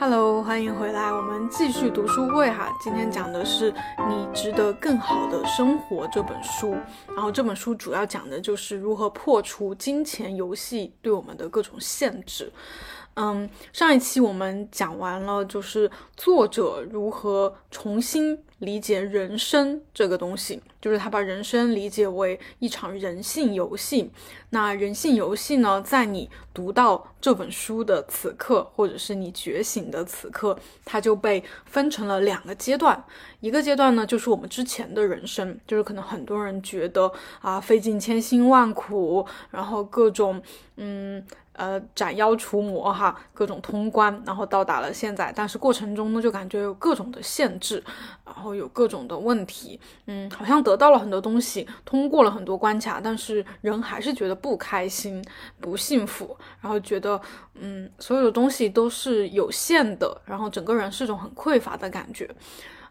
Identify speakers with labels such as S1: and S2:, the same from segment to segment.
S1: Hello，欢迎回来，我们继续读书会哈。今天讲的是《你值得更好的生活》这本书，然后这本书主要讲的就是如何破除金钱游戏对我们的各种限制。嗯，上一期我们讲完了，就是作者如何重新理解人生这个东西，就是他把人生理解为一场人性游戏。那人性游戏呢，在你读到这本书的此刻，或者是你觉醒的此刻，它就被分成了两个阶段。一个阶段呢，就是我们之前的人生，就是可能很多人觉得啊，费尽千辛万苦，然后各种嗯。呃，斩妖除魔哈，各种通关，然后到达了现在，但是过程中呢，就感觉有各种的限制，然后有各种的问题，嗯，好像得到了很多东西，通过了很多关卡，但是人还是觉得不开心、不幸福，然后觉得，嗯，所有的东西都是有限的，然后整个人是一种很匮乏的感觉，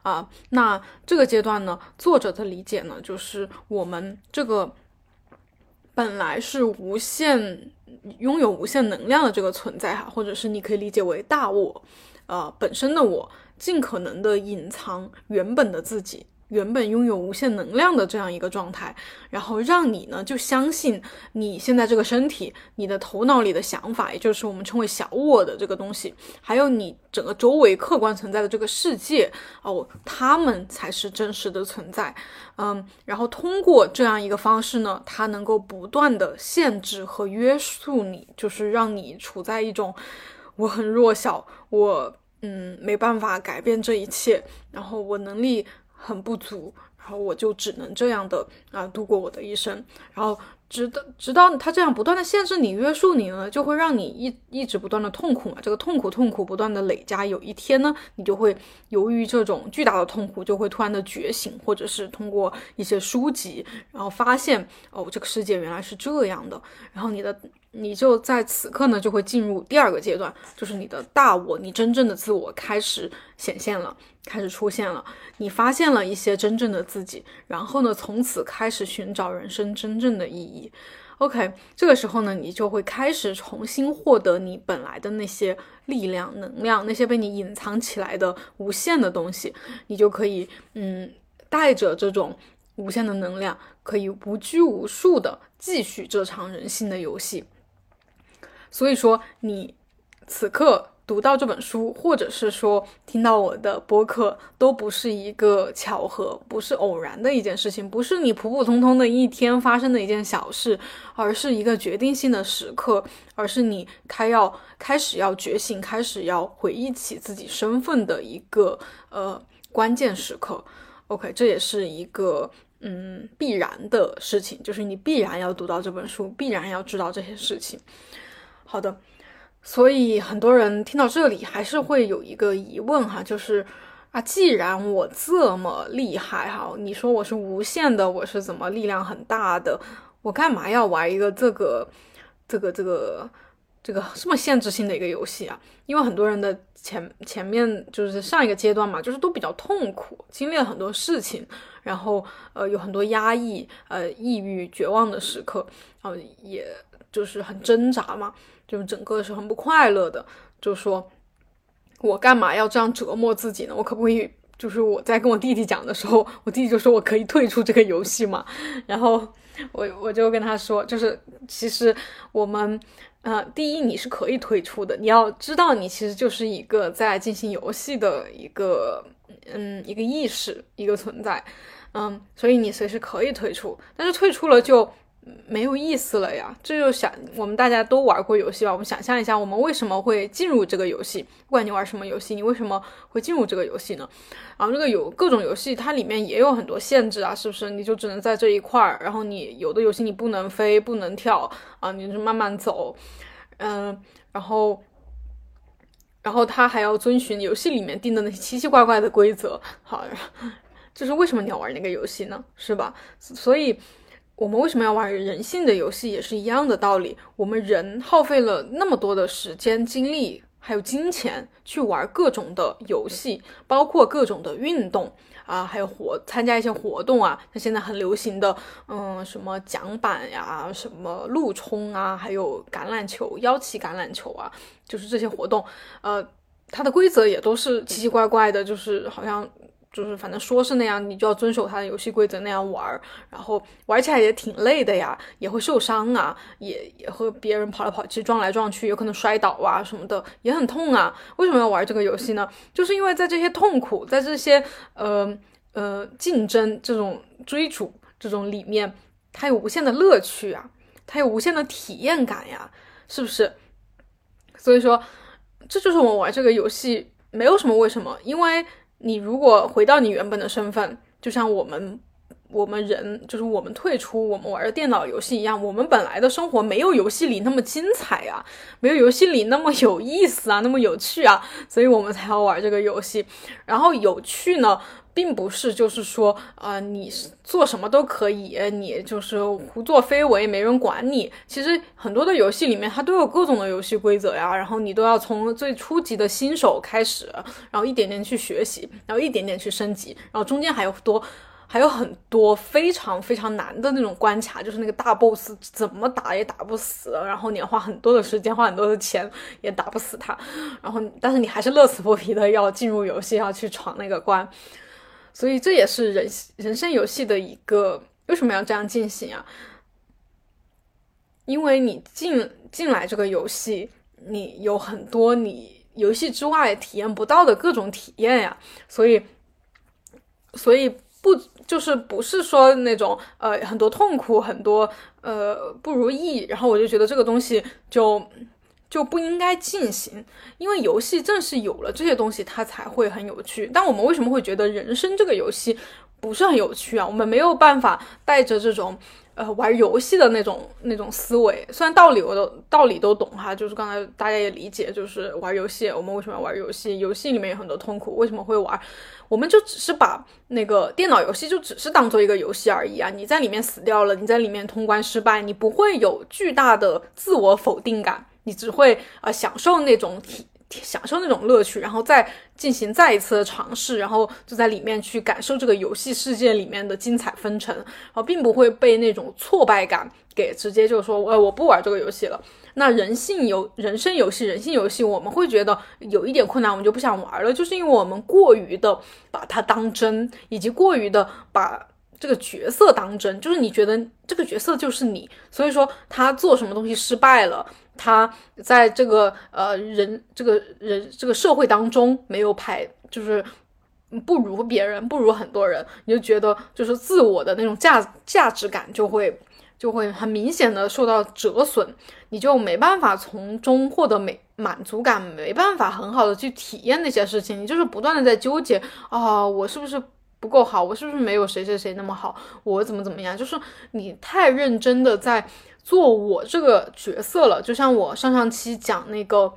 S1: 啊，那这个阶段呢，作者的理解呢，就是我们这个。本来是无限拥有无限能量的这个存在哈，或者是你可以理解为大我，呃，本身的我尽可能的隐藏原本的自己。原本拥有无限能量的这样一个状态，然后让你呢就相信你现在这个身体，你的头脑里的想法，也就是我们称为小我的这个东西，还有你整个周围客观存在的这个世界哦，他们才是真实的存在。嗯，然后通过这样一个方式呢，它能够不断的限制和约束你，就是让你处在一种我很弱小，我嗯没办法改变这一切，然后我能力。很不足，然后我就只能这样的啊度过我的一生，然后直到直到他这样不断的限制你、约束你呢，就会让你一一直不断的痛苦嘛。这个痛苦痛苦不断的累加，有一天呢，你就会由于这种巨大的痛苦，就会突然的觉醒，或者是通过一些书籍，然后发现哦，这个世界原来是这样的，然后你的。你就在此刻呢，就会进入第二个阶段，就是你的大我，你真正的自我开始显现了，开始出现了，你发现了一些真正的自己，然后呢，从此开始寻找人生真正的意义。OK，这个时候呢，你就会开始重新获得你本来的那些力量、能量，那些被你隐藏起来的无限的东西，你就可以，嗯，带着这种无限的能量，可以无拘无束的继续这场人性的游戏。所以说，你此刻读到这本书，或者是说听到我的播客，都不是一个巧合，不是偶然的一件事情，不是你普普通通的一天发生的一件小事，而是一个决定性的时刻，而是你开要开始要觉醒，开始要回忆起自己身份的一个呃关键时刻。OK，这也是一个嗯必然的事情，就是你必然要读到这本书，必然要知道这些事情。好的，所以很多人听到这里还是会有一个疑问哈，就是啊，既然我这么厉害哈，你说我是无限的，我是怎么力量很大的，我干嘛要玩一个这个这个这个这个这么限制性的一个游戏啊？因为很多人的前前面就是上一个阶段嘛，就是都比较痛苦，经历了很多事情，然后呃有很多压抑、呃抑郁、绝望的时刻，然后也就是很挣扎嘛。就整个是很不快乐的，就说，我干嘛要这样折磨自己呢？我可不可以，就是我在跟我弟弟讲的时候，我弟弟就说我可以退出这个游戏嘛。然后我我就跟他说，就是其实我们，呃，第一你是可以退出的，你要知道你其实就是一个在进行游戏的一个，嗯，一个意识，一个存在，嗯，所以你随时可以退出，但是退出了就。没有意思了呀！这就想我们大家都玩过游戏吧？我们想象一下，我们为什么会进入这个游戏？不管你玩什么游戏，你为什么会进入这个游戏呢？然后这个有各种游戏，它里面也有很多限制啊，是不是？你就只能在这一块儿，然后你有的游戏你不能飞，不能跳啊，你就慢慢走，嗯，然后，然后他还要遵循游戏里面定的那些奇奇怪怪的规则。好，就是为什么你要玩那个游戏呢？是吧？所以。我们为什么要玩人性的游戏，也是一样的道理。我们人耗费了那么多的时间、精力，还有金钱去玩各种的游戏，包括各种的运动啊，还有活参加一些活动啊。那现在很流行的，嗯，什么桨板呀，什么路冲啊，还有橄榄球、腰旗橄榄球啊，就是这些活动，呃。它的规则也都是奇奇怪怪的，就是好像。就是反正说是那样，你就要遵守他的游戏规则那样玩，然后玩起来也挺累的呀，也会受伤啊，也也和别人跑来跑去、撞来撞去，有可能摔倒啊什么的，也很痛啊。为什么要玩这个游戏呢？就是因为在这些痛苦、在这些呃呃竞争、这种追逐这种里面，它有无限的乐趣啊，它有无限的体验感呀，是不是？所以说，这就是我玩这个游戏没有什么为什么，因为。你如果回到你原本的身份，就像我们我们人，就是我们退出我们玩的电脑游戏一样，我们本来的生活没有游戏里那么精彩啊，没有游戏里那么有意思啊，那么有趣啊，所以我们才要玩这个游戏。然后有趣呢？并不是，就是说，呃，你做什么都可以，你就是胡作非为，没人管你。其实很多的游戏里面，它都有各种的游戏规则呀，然后你都要从最初级的新手开始，然后一点点去学习，然后一点点去升级，然后中间还有多，还有很多非常非常难的那种关卡，就是那个大 boss 怎么打也打不死，然后你花很多的时间，花很多的钱也打不死他，然后但是你还是乐此不疲的要进入游戏，要去闯那个关。所以这也是人人生游戏的一个为什么要这样进行啊？因为你进进来这个游戏，你有很多你游戏之外体验不到的各种体验呀。所以，所以不就是不是说那种呃很多痛苦，很多呃不如意，然后我就觉得这个东西就。就不应该进行，因为游戏正是有了这些东西，它才会很有趣。但我们为什么会觉得人生这个游戏不是很有趣啊？我们没有办法带着这种呃玩游戏的那种那种思维，虽然道理我都道理都懂哈，就是刚才大家也理解，就是玩游戏，我们为什么要玩游戏？游戏里面有很多痛苦，为什么会玩？我们就只是把那个电脑游戏就只是当做一个游戏而已啊！你在里面死掉了，你在里面通关失败，你不会有巨大的自我否定感。你只会啊享受那种体，享受那种乐趣，然后再进行再一次的尝试，然后就在里面去感受这个游戏世界里面的精彩纷呈，然后并不会被那种挫败感给直接就说，呃，我不玩这个游戏了。那人性游人生游戏，人性游戏，我们会觉得有一点困难，我们就不想玩了，就是因为我们过于的把它当真，以及过于的把这个角色当真，就是你觉得这个角色就是你，所以说他做什么东西失败了。他在这个呃人这个人这个社会当中没有排，就是不如别人，不如很多人，你就觉得就是自我的那种价价值感就会就会很明显的受到折损，你就没办法从中获得美满足感，没办法很好的去体验那些事情，你就是不断的在纠结啊，我是不是不够好，我是不是没有谁谁谁那么好，我怎么怎么样，就是你太认真的在。做我这个角色了，就像我上上期讲那个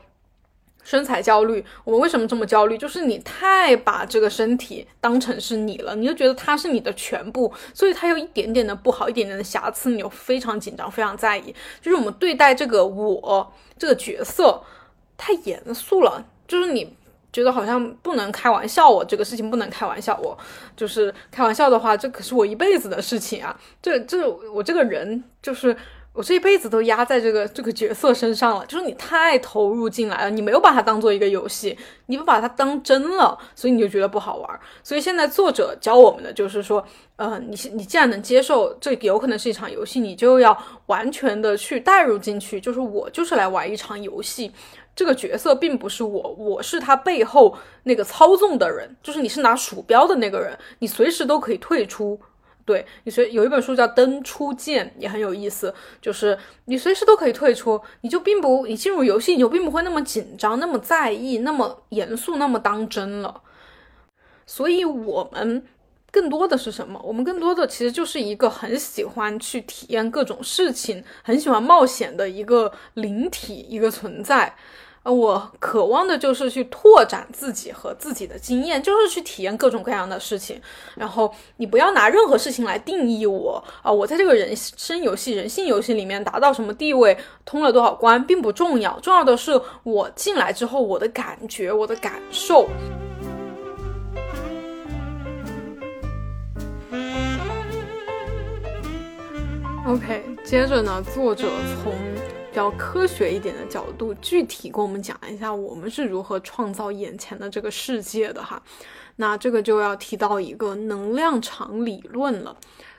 S1: 身材焦虑，我们为什么这么焦虑？就是你太把这个身体当成是你了，你就觉得它是你的全部，所以它有一点点的不好，一点点的瑕疵，你就非常紧张，非常在意。就是我们对待这个我这个角色太严肃了，就是你觉得好像不能开玩笑，我这个事情不能开玩笑，我就是开玩笑的话，这可是我一辈子的事情啊，这这我这个人就是。我这一辈子都压在这个这个角色身上了，就是你太投入进来了，你没有把它当做一个游戏，你不把它当真了，所以你就觉得不好玩。所以现在作者教我们的就是说，呃，你你既然能接受这有可能是一场游戏，你就要完全的去带入进去，就是我就是来玩一场游戏，这个角色并不是我，我是他背后那个操纵的人，就是你是拿鼠标的那个人，你随时都可以退出。对你随有一本书叫《登出键》，也很有意思，就是你随时都可以退出，你就并不你进入游戏，你就并不会那么紧张、那么在意、那么严肃、那么当真了。所以，我们更多的是什么？我们更多的其实就是一个很喜欢去体验各种事情、很喜欢冒险的一个灵体，一个存在。呃，我渴望的就是去拓展自己和自己的经验，就是去体验各种各样的事情。然后你不要拿任何事情来定义我啊！我在这个人生游戏、人性游戏里面达到什么地位，通了多少关，并不重要。重要的是我进来之后我的感觉、我的感受。OK，接着呢，作者从。比较科学一点的角度，具体跟我们讲一下我们是如何创造眼前的这个世界的哈。那这个就要提到一个能量场理论了，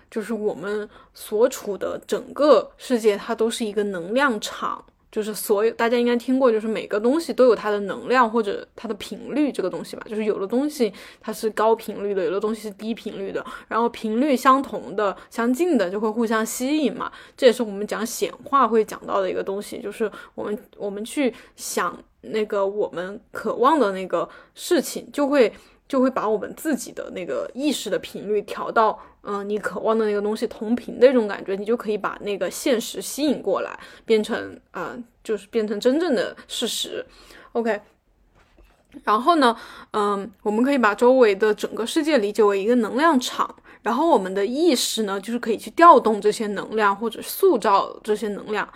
S1: 就是我们所处的整个世界，它都是一个能量场。就是所有大家应该听过，就是每个东西都有它的能量或者它的频率这个东西吧。就是有的东西它是高频率的，有的东西是低频率的，然后频率相同的、相近的就会互相吸引嘛。这也是我们讲显化会讲到的一个东西，就是我们我们去想那个我们渴望的那个事情，就会。就会把我们自己的那个意识的频率调到，嗯，你渴望的那个东西同频的一种感觉，你就可以把那个现实吸引过来，变成啊，就是变成真正的事实。OK，然后呢，嗯，我们可以把周围的整个世界理解为一个能量场，然后我们的意识呢，就是可以去调动这些能量或者塑造这些能量。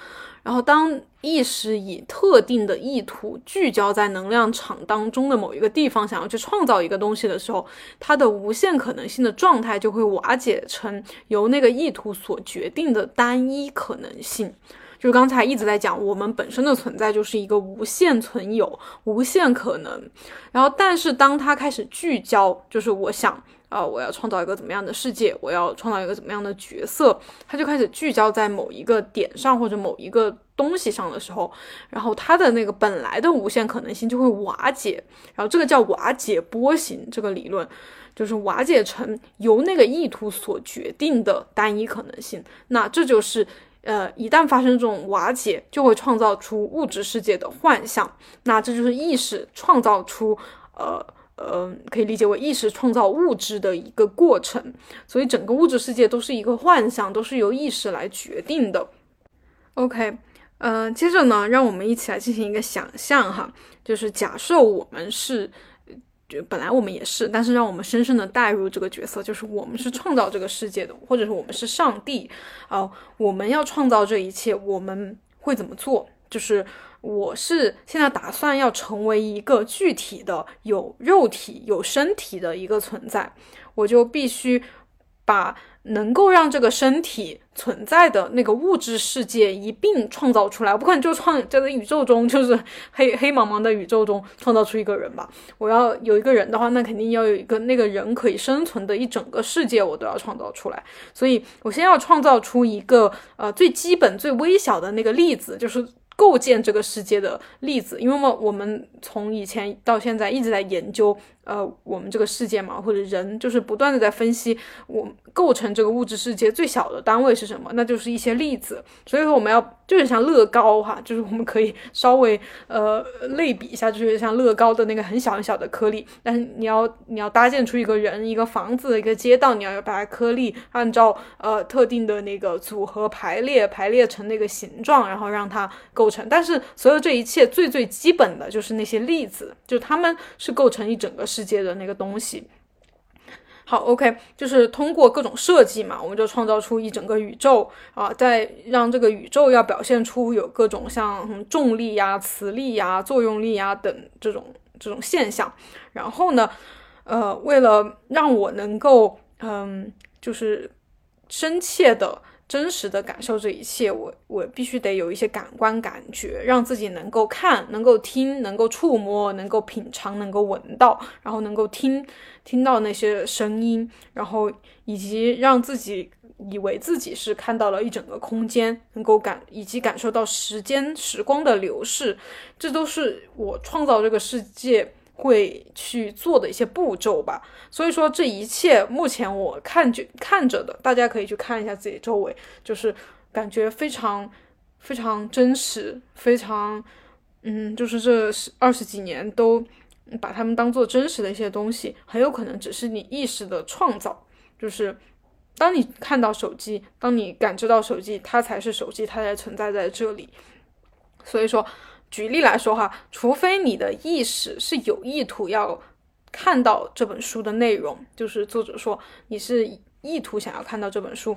S1: 然后，当意识以特定的意图聚焦在能量场当中的某一个地方，想要去创造一个东西的时候，它的无限可能性的状态就会瓦解成由那个意图所决定的单一可能性。就是刚才一直在讲，我们本身的存在就是一个无限存有、无限可能。然后，但是当它开始聚焦，就是我想。啊，我要创造一个怎么样的世界？我要创造一个怎么样的角色？他就开始聚焦在某一个点上或者某一个东西上的时候，然后他的那个本来的无限可能性就会瓦解。然后这个叫瓦解波形这个理论，就是瓦解成由那个意图所决定的单一可能性。那这就是呃，一旦发生这种瓦解，就会创造出物质世界的幻象。那这就是意识创造出呃。呃，可以理解为意识创造物质的一个过程，所以整个物质世界都是一个幻象，都是由意识来决定的。OK，呃，接着呢，让我们一起来进行一个想象哈，就是假设我们是，就本来我们也是，但是让我们深深的带入这个角色，就是我们是创造这个世界的，或者是我们是上帝啊，我们要创造这一切，我们会怎么做？就是。我是现在打算要成为一个具体的有肉体、有身体的一个存在，我就必须把能够让这个身体存在的那个物质世界一并创造出来。我不可能就创就在宇宙中，就是黑黑茫茫的宇宙中创造出一个人吧。我要有一个人的话，那肯定要有一个那个人可以生存的一整个世界，我都要创造出来。所以我先要创造出一个呃最基本、最微小的那个粒子，就是。构建这个世界的例子，因为，我们从以前到现在一直在研究。呃，我们这个世界嘛，或者人，就是不断的在分析，我构成这个物质世界最小的单位是什么？那就是一些粒子。所以说，我们要就是像乐高哈，就是我们可以稍微呃类比一下，就是像乐高的那个很小很小的颗粒。但是你要你要搭建出一个人、一个房子、一个街道，你要把颗粒按照呃特定的那个组合排列，排列成那个形状，然后让它构成。但是所有这一切最最基本的就是那些粒子，就它们是构成一整个。世世界的那个东西，好，OK，就是通过各种设计嘛，我们就创造出一整个宇宙啊，再让这个宇宙要表现出有各种像重力呀、磁力呀、作用力呀等这种这种现象。然后呢，呃，为了让我能够嗯，就是深切的。真实的感受这一切，我我必须得有一些感官感觉，让自己能够看、能够听、能够触摸、能够品尝、能够闻到，然后能够听听到那些声音，然后以及让自己以为自己是看到了一整个空间，能够感以及感受到时间时光的流逝，这都是我创造这个世界。会去做的一些步骤吧，所以说这一切目前我看就看着的，大家可以去看一下自己周围，就是感觉非常非常真实，非常嗯，就是这二十几年都把他们当做真实的一些东西，很有可能只是你意识的创造，就是当你看到手机，当你感知到手机，它才是手机，它才存在在这里，所以说。举例来说哈，除非你的意识是有意图要看到这本书的内容，就是作者说你是意图想要看到这本书，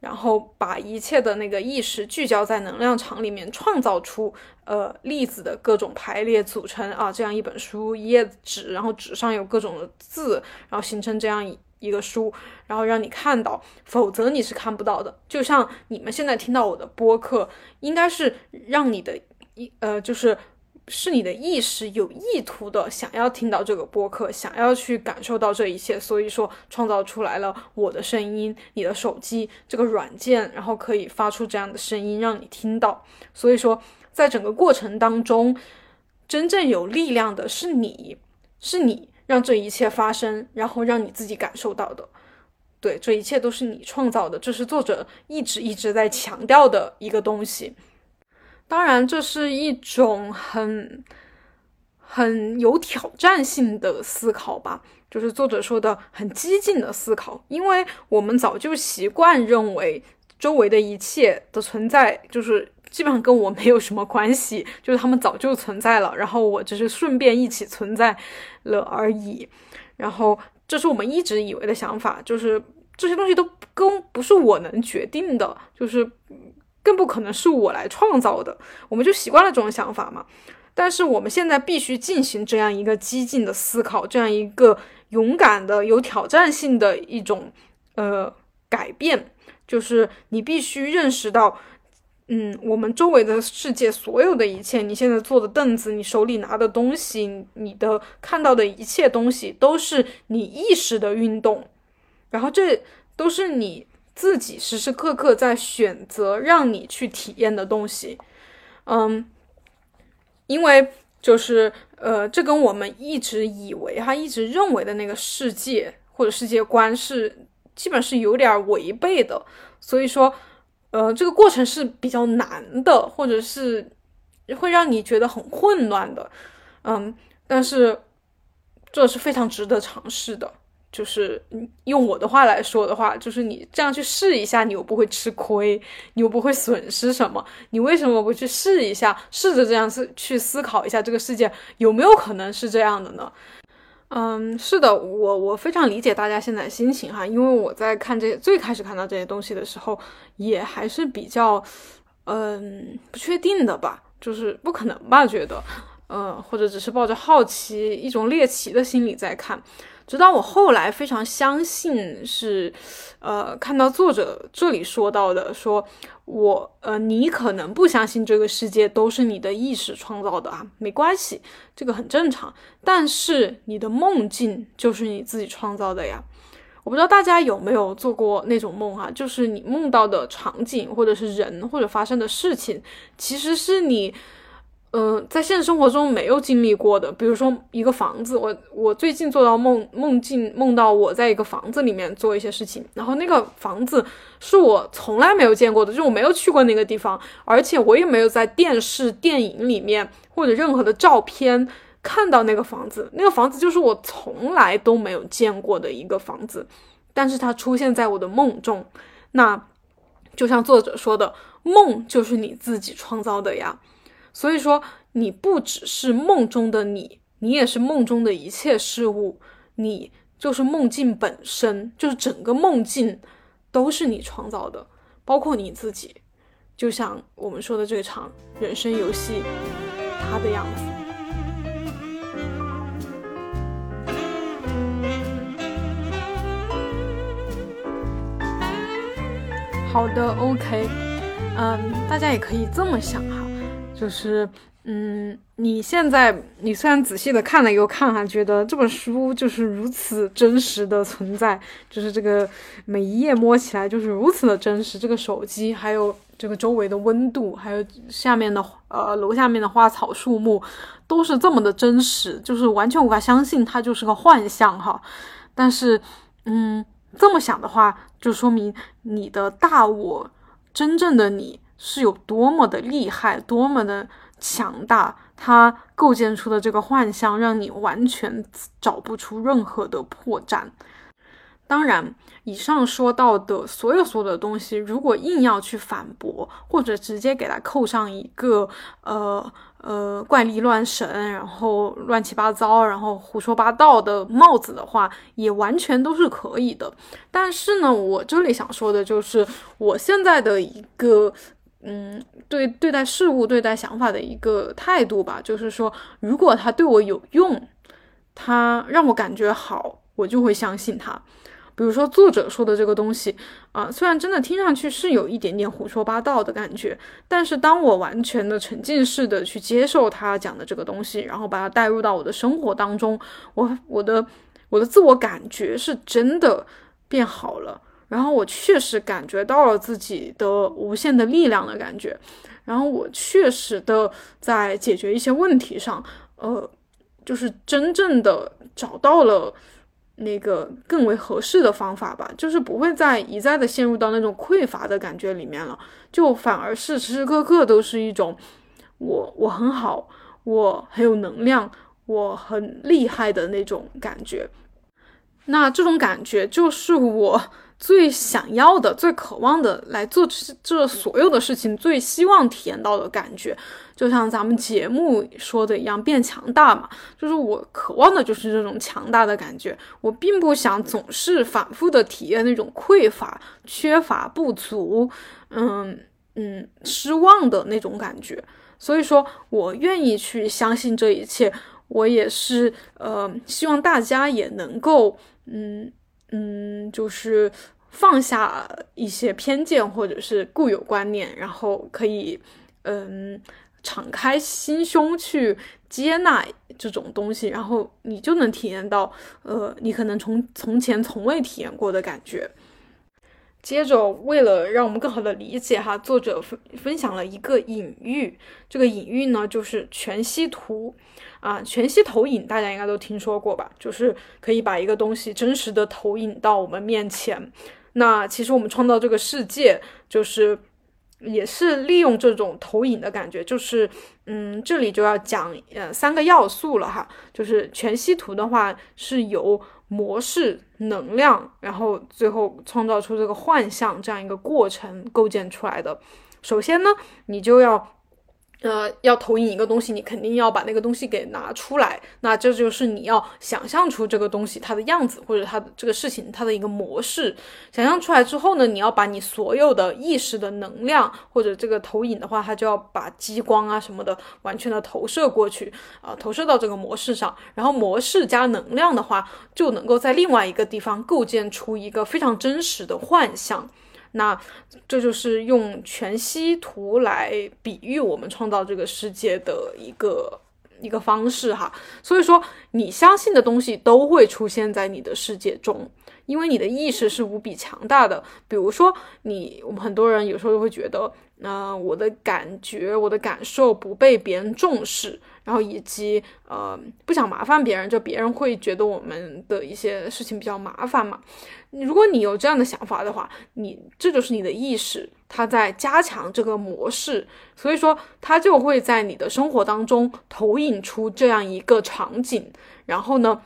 S1: 然后把一切的那个意识聚焦在能量场里面，创造出呃粒子的各种排列组成啊这样一本书一页纸，然后纸上有各种的字，然后形成这样一一个书，然后让你看到，否则你是看不到的。就像你们现在听到我的播客，应该是让你的呃，就是是你的意识有意图的想要听到这个播客，想要去感受到这一切，所以说创造出来了我的声音，你的手机这个软件，然后可以发出这样的声音让你听到。所以说，在整个过程当中，真正有力量的是你，是你。让这一切发生，然后让你自己感受到的，对，这一切都是你创造的，这是作者一直一直在强调的一个东西。当然，这是一种很很有挑战性的思考吧，就是作者说的很激进的思考，因为我们早就习惯认为周围的一切的存在就是。基本上跟我没有什么关系，就是他们早就存在了，然后我只是顺便一起存在了而已。然后这是我们一直以为的想法，就是这些东西都跟不是我能决定的，就是更不可能是我来创造的。我们就习惯了这种想法嘛。但是我们现在必须进行这样一个激进的思考，这样一个勇敢的、有挑战性的一种呃改变，就是你必须认识到。嗯，我们周围的世界，所有的一切，你现在坐的凳子，你手里拿的东西，你的看到的一切东西，都是你意识的运动，然后这都是你自己时时刻刻在选择让你去体验的东西。嗯，因为就是呃，这跟我们一直以为哈，一直认为的那个世界或者世界观是基本是有点违背的，所以说。呃，这个过程是比较难的，或者是会让你觉得很混乱的，嗯，但是这是非常值得尝试的。就是用我的话来说的话，就是你这样去试一下，你又不会吃亏，你又不会损失什么，你为什么不去试一下，试着这样思去思考一下这个世界有没有可能是这样的呢？嗯，是的，我我非常理解大家现在心情哈，因为我在看这最开始看到这些东西的时候，也还是比较，嗯，不确定的吧，就是不可能吧，觉得，嗯，或者只是抱着好奇一种猎奇的心理在看。直到我后来非常相信是，呃，看到作者这里说到的，说我，呃，你可能不相信这个世界都是你的意识创造的啊，没关系，这个很正常。但是你的梦境就是你自己创造的呀。我不知道大家有没有做过那种梦哈，就是你梦到的场景或者是人或者发生的事情，其实是你。嗯，在现实生活中没有经历过的，比如说一个房子，我我最近做到梦梦境梦到我在一个房子里面做一些事情，然后那个房子是我从来没有见过的，就是我没有去过那个地方，而且我也没有在电视、电影里面或者任何的照片看到那个房子，那个房子就是我从来都没有见过的一个房子，但是它出现在我的梦中，那就像作者说的，梦就是你自己创造的呀。所以说，你不只是梦中的你，你也是梦中的一切事物，你就是梦境本身，就是整个梦境都是你创造的，包括你自己，就像我们说的这场人生游戏，它的样子。好的，OK，嗯，大家也可以这么想哈。就是，嗯，你现在你虽然仔细的看了又看哈，觉得这本书就是如此真实的存在，就是这个每一页摸起来就是如此的真实，这个手机还有这个周围的温度，还有下面的呃楼下面的花草树木，都是这么的真实，就是完全无法相信它就是个幻象哈。但是，嗯，这么想的话，就说明你的大我，真正的你。是有多么的厉害，多么的强大，它构建出的这个幻象，让你完全找不出任何的破绽。当然，以上说到的所有所有的东西，如果硬要去反驳，或者直接给它扣上一个呃呃怪力乱神，然后乱七八糟，然后胡说八道的帽子的话，也完全都是可以的。但是呢，我这里想说的就是，我现在的一个。嗯，对对待事物、对待想法的一个态度吧，就是说，如果他对我有用，他让我感觉好，我就会相信他。比如说作者说的这个东西啊，虽然真的听上去是有一点点胡说八道的感觉，但是当我完全的沉浸式的去接受他讲的这个东西，然后把它带入到我的生活当中，我我的我的自我感觉是真的变好了，然后我确实感觉到了自己的无限的力量的感觉，然后我确实的在解决一些问题上，呃。就是真正的找到了那个更为合适的方法吧，就是不会再一再的陷入到那种匮乏的感觉里面了，就反而是时时刻刻都是一种我我很好，我很有能量，我很厉害的那种感觉。那这种感觉就是我。最想要的、最渴望的来做这所有的事情，最希望体验到的感觉，就像咱们节目说的一样，变强大嘛。就是我渴望的就是这种强大的感觉，我并不想总是反复的体验那种匮乏、缺乏、不足，嗯嗯，失望的那种感觉。所以说我愿意去相信这一切，我也是呃，希望大家也能够，嗯。嗯，就是放下一些偏见或者是固有观念，然后可以嗯敞开心胸去接纳这种东西，然后你就能体验到呃你可能从从前从未体验过的感觉。接着，为了让我们更好的理解哈，作者分分享了一个隐喻，这个隐喻呢就是全息图。啊，全息投影大家应该都听说过吧？就是可以把一个东西真实的投影到我们面前。那其实我们创造这个世界，就是也是利用这种投影的感觉。就是，嗯，这里就要讲呃三个要素了哈。就是全息图的话，是由模式、能量，然后最后创造出这个幻象这样一个过程构建出来的。首先呢，你就要。呃，要投影一个东西，你肯定要把那个东西给拿出来。那这就是你要想象出这个东西它的样子，或者它的这个事情它的一个模式。想象出来之后呢，你要把你所有的意识的能量，或者这个投影的话，它就要把激光啊什么的完全的投射过去啊，投射到这个模式上。然后模式加能量的话，就能够在另外一个地方构建出一个非常真实的幻象。那这就是用全息图来比喻我们创造这个世界的一个一个方式哈。所以说，你相信的东西都会出现在你的世界中，因为你的意识是无比强大的。比如说，你我们很多人有时候会觉得，呃，我的感觉、我的感受不被别人重视。然后以及呃不想麻烦别人，就别人会觉得我们的一些事情比较麻烦嘛。如果你有这样的想法的话，你这就是你的意识，它在加强这个模式，所以说它就会在你的生活当中投影出这样一个场景，然后呢，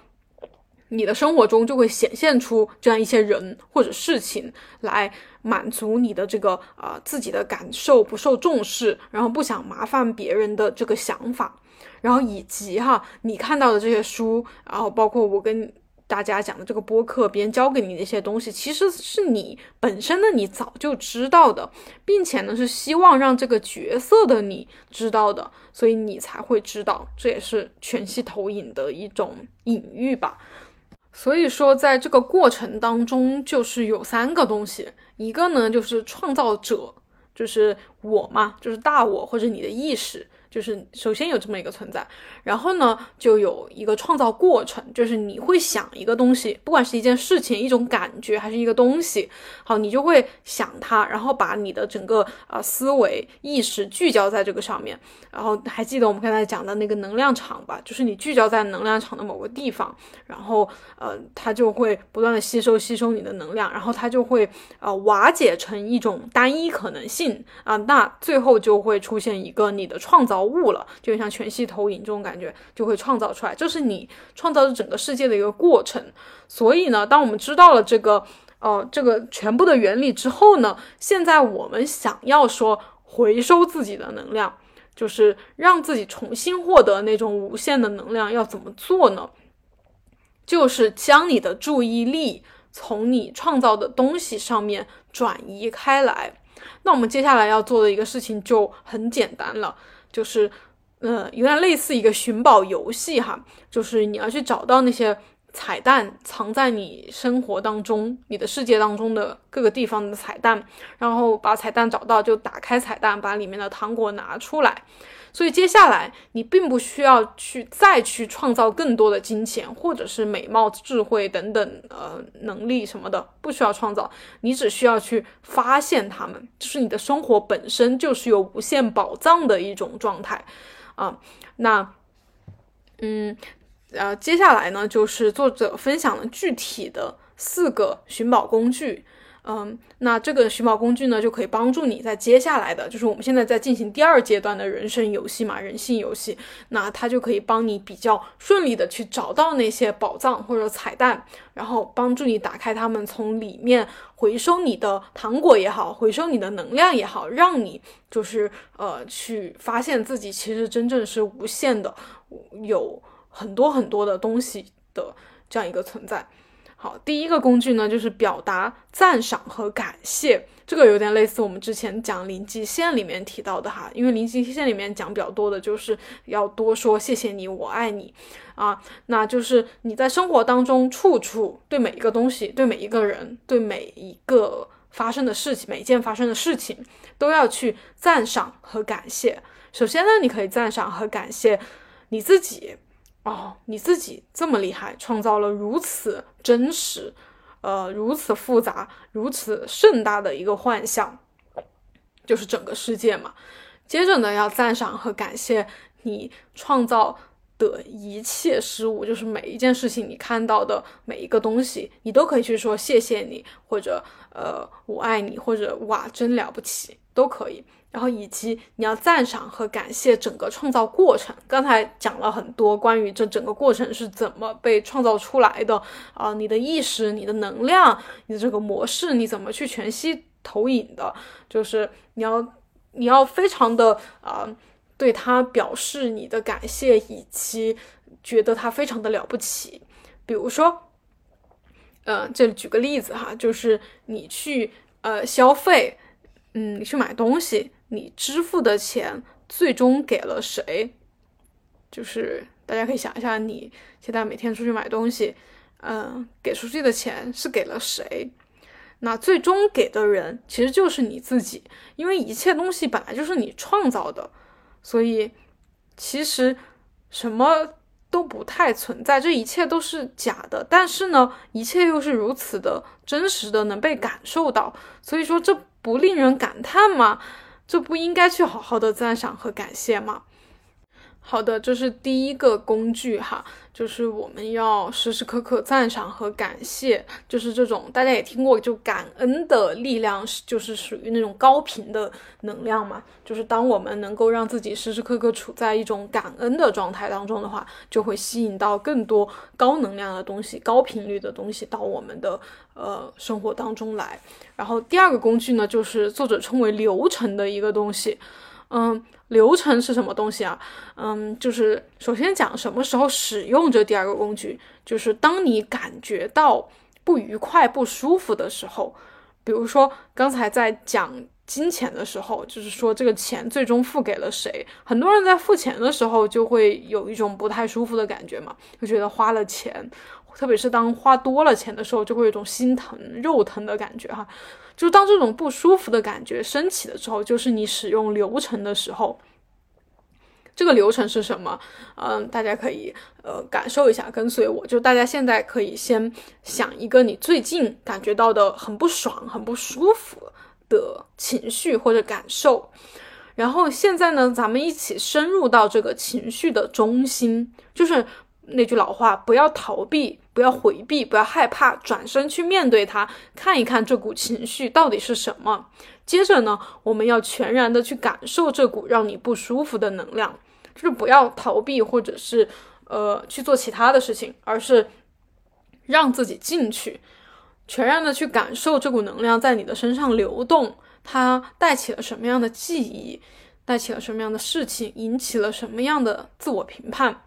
S1: 你的生活中就会显现出这样一些人或者事情来满足你的这个呃自己的感受不受重视，然后不想麻烦别人的这个想法。然后以及哈，你看到的这些书，然后包括我跟大家讲的这个播客，别人教给你的一些东西，其实是你本身的你早就知道的，并且呢是希望让这个角色的你知道的，所以你才会知道，这也是全息投影的一种隐喻吧。所以说，在这个过程当中，就是有三个东西，一个呢就是创造者，就是我嘛，就是大我或者你的意识。就是首先有这么一个存在，然后呢，就有一个创造过程，就是你会想一个东西，不管是一件事情、一种感觉，还是一个东西，好，你就会想它，然后把你的整个呃思维意识聚焦在这个上面。然后还记得我们刚才讲的那个能量场吧？就是你聚焦在能量场的某个地方，然后呃，它就会不断的吸收吸收你的能量，然后它就会呃瓦解成一种单一可能性啊，那最后就会出现一个你的创造。物了，就像全息投影这种感觉，就会创造出来，这是你创造的整个世界的一个过程。所以呢，当我们知道了这个，呃，这个全部的原理之后呢，现在我们想要说回收自己的能量，就是让自己重新获得那种无限的能量，要怎么做呢？就是将你的注意力从你创造的东西上面转移开来。那我们接下来要做的一个事情就很简单了。就是，呃，有点类似一个寻宝游戏哈，就是你要去找到那些彩蛋藏在你生活当中、你的世界当中的各个地方的彩蛋，然后把彩蛋找到就打开彩蛋，把里面的糖果拿出来。所以接下来你并不需要去再去创造更多的金钱，或者是美貌、智慧等等呃能力什么的，不需要创造，你只需要去发现它们，就是你的生活本身就是有无限宝藏的一种状态啊。那嗯呃，接下来呢，就是作者分享了具体的四个寻宝工具。嗯，那这个寻宝工具呢，就可以帮助你在接下来的，就是我们现在在进行第二阶段的人生游戏嘛，人性游戏。那它就可以帮你比较顺利的去找到那些宝藏或者彩蛋，然后帮助你打开它们，从里面回收你的糖果也好，回收你的能量也好，让你就是呃去发现自己其实真正是无限的，有很多很多的东西的这样一个存在。好，第一个工具呢，就是表达赞赏和感谢，这个有点类似我们之前讲零极限里面提到的哈，因为零极限里面讲比较多的就是要多说谢谢你，我爱你啊，那就是你在生活当中处处对每一个东西，对每一个人，对每一个发生的事情，每一件发生的事情都要去赞赏和感谢。首先呢，你可以赞赏和感谢你自己。哦，你自己这么厉害，创造了如此真实，呃，如此复杂、如此盛大的一个幻象，就是整个世界嘛。接着呢，要赞赏和感谢你创造的一切事物，就是每一件事情，你看到的每一个东西，你都可以去说谢谢你，或者呃，我爱你，或者哇，真了不起，都可以。然后以及你要赞赏和感谢整个创造过程。刚才讲了很多关于这整个过程是怎么被创造出来的啊，你的意识、你的能量、你的这个模式，你怎么去全息投影的？就是你要你要非常的啊，对他表示你的感谢，以及觉得他非常的了不起。比如说，嗯，这里举个例子哈，就是你去呃消费，嗯，你去买东西。你支付的钱最终给了谁？就是大家可以想一下，你现在每天出去买东西，嗯，给出去的钱是给了谁？那最终给的人其实就是你自己，因为一切东西本来就是你创造的，所以其实什么都不太存在，这一切都是假的。但是呢，一切又是如此的真实的，能被感受到，所以说这不令人感叹吗？就不应该去好好的赞赏和感谢吗？好的，这是第一个工具哈，就是我们要时时刻刻赞赏和感谢，就是这种大家也听过，就感恩的力量是就是属于那种高频的能量嘛，就是当我们能够让自己时时刻刻处在一种感恩的状态当中的话，就会吸引到更多高能量的东西、高频率的东西到我们的呃生活当中来。然后第二个工具呢，就是作者称为流程的一个东西，嗯。流程是什么东西啊？嗯，就是首先讲什么时候使用这第二个工具，就是当你感觉到不愉快、不舒服的时候，比如说刚才在讲金钱的时候，就是说这个钱最终付给了谁，很多人在付钱的时候就会有一种不太舒服的感觉嘛，就觉得花了钱，特别是当花多了钱的时候，就会有一种心疼、肉疼的感觉哈。就当这种不舒服的感觉升起的时候，就是你使用流程的时候。这个流程是什么？嗯，大家可以呃感受一下，跟随我。就大家现在可以先想一个你最近感觉到的很不爽、很不舒服的情绪或者感受，然后现在呢，咱们一起深入到这个情绪的中心，就是。那句老话，不要逃避，不要回避，不要害怕，转身去面对它，看一看这股情绪到底是什么。接着呢，我们要全然的去感受这股让你不舒服的能量，就是不要逃避，或者是呃去做其他的事情，而是让自己进去，全然的去感受这股能量在你的身上流动，它带起了什么样的记忆，带起了什么样的事情，引起了什么样的自我评判。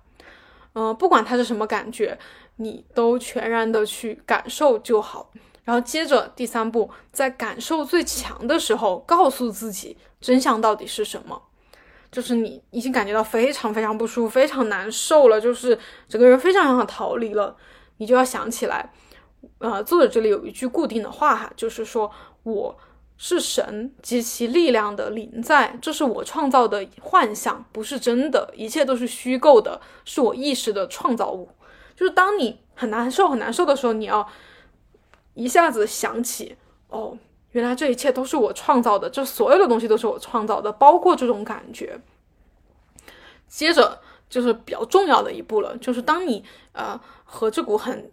S1: 嗯，不管它是什么感觉，你都全然的去感受就好。然后接着第三步，在感受最强的时候，告诉自己真相到底是什么。就是你已经感觉到非常非常不舒服，非常难受了，就是整个人非常想逃离了。你就要想起来，呃，作者这里有一句固定的话哈，就是说我是神及其力量的临在，这是我创造的幻象，不是真的，一切都是虚构的，是我意识的创造物。就是当你很难受很难受的时候，你要一下子想起，哦，原来这一切都是我创造的，这所有的东西都是我创造的，包括这种感觉。接着就是比较重要的一步了，就是当你呃和这股很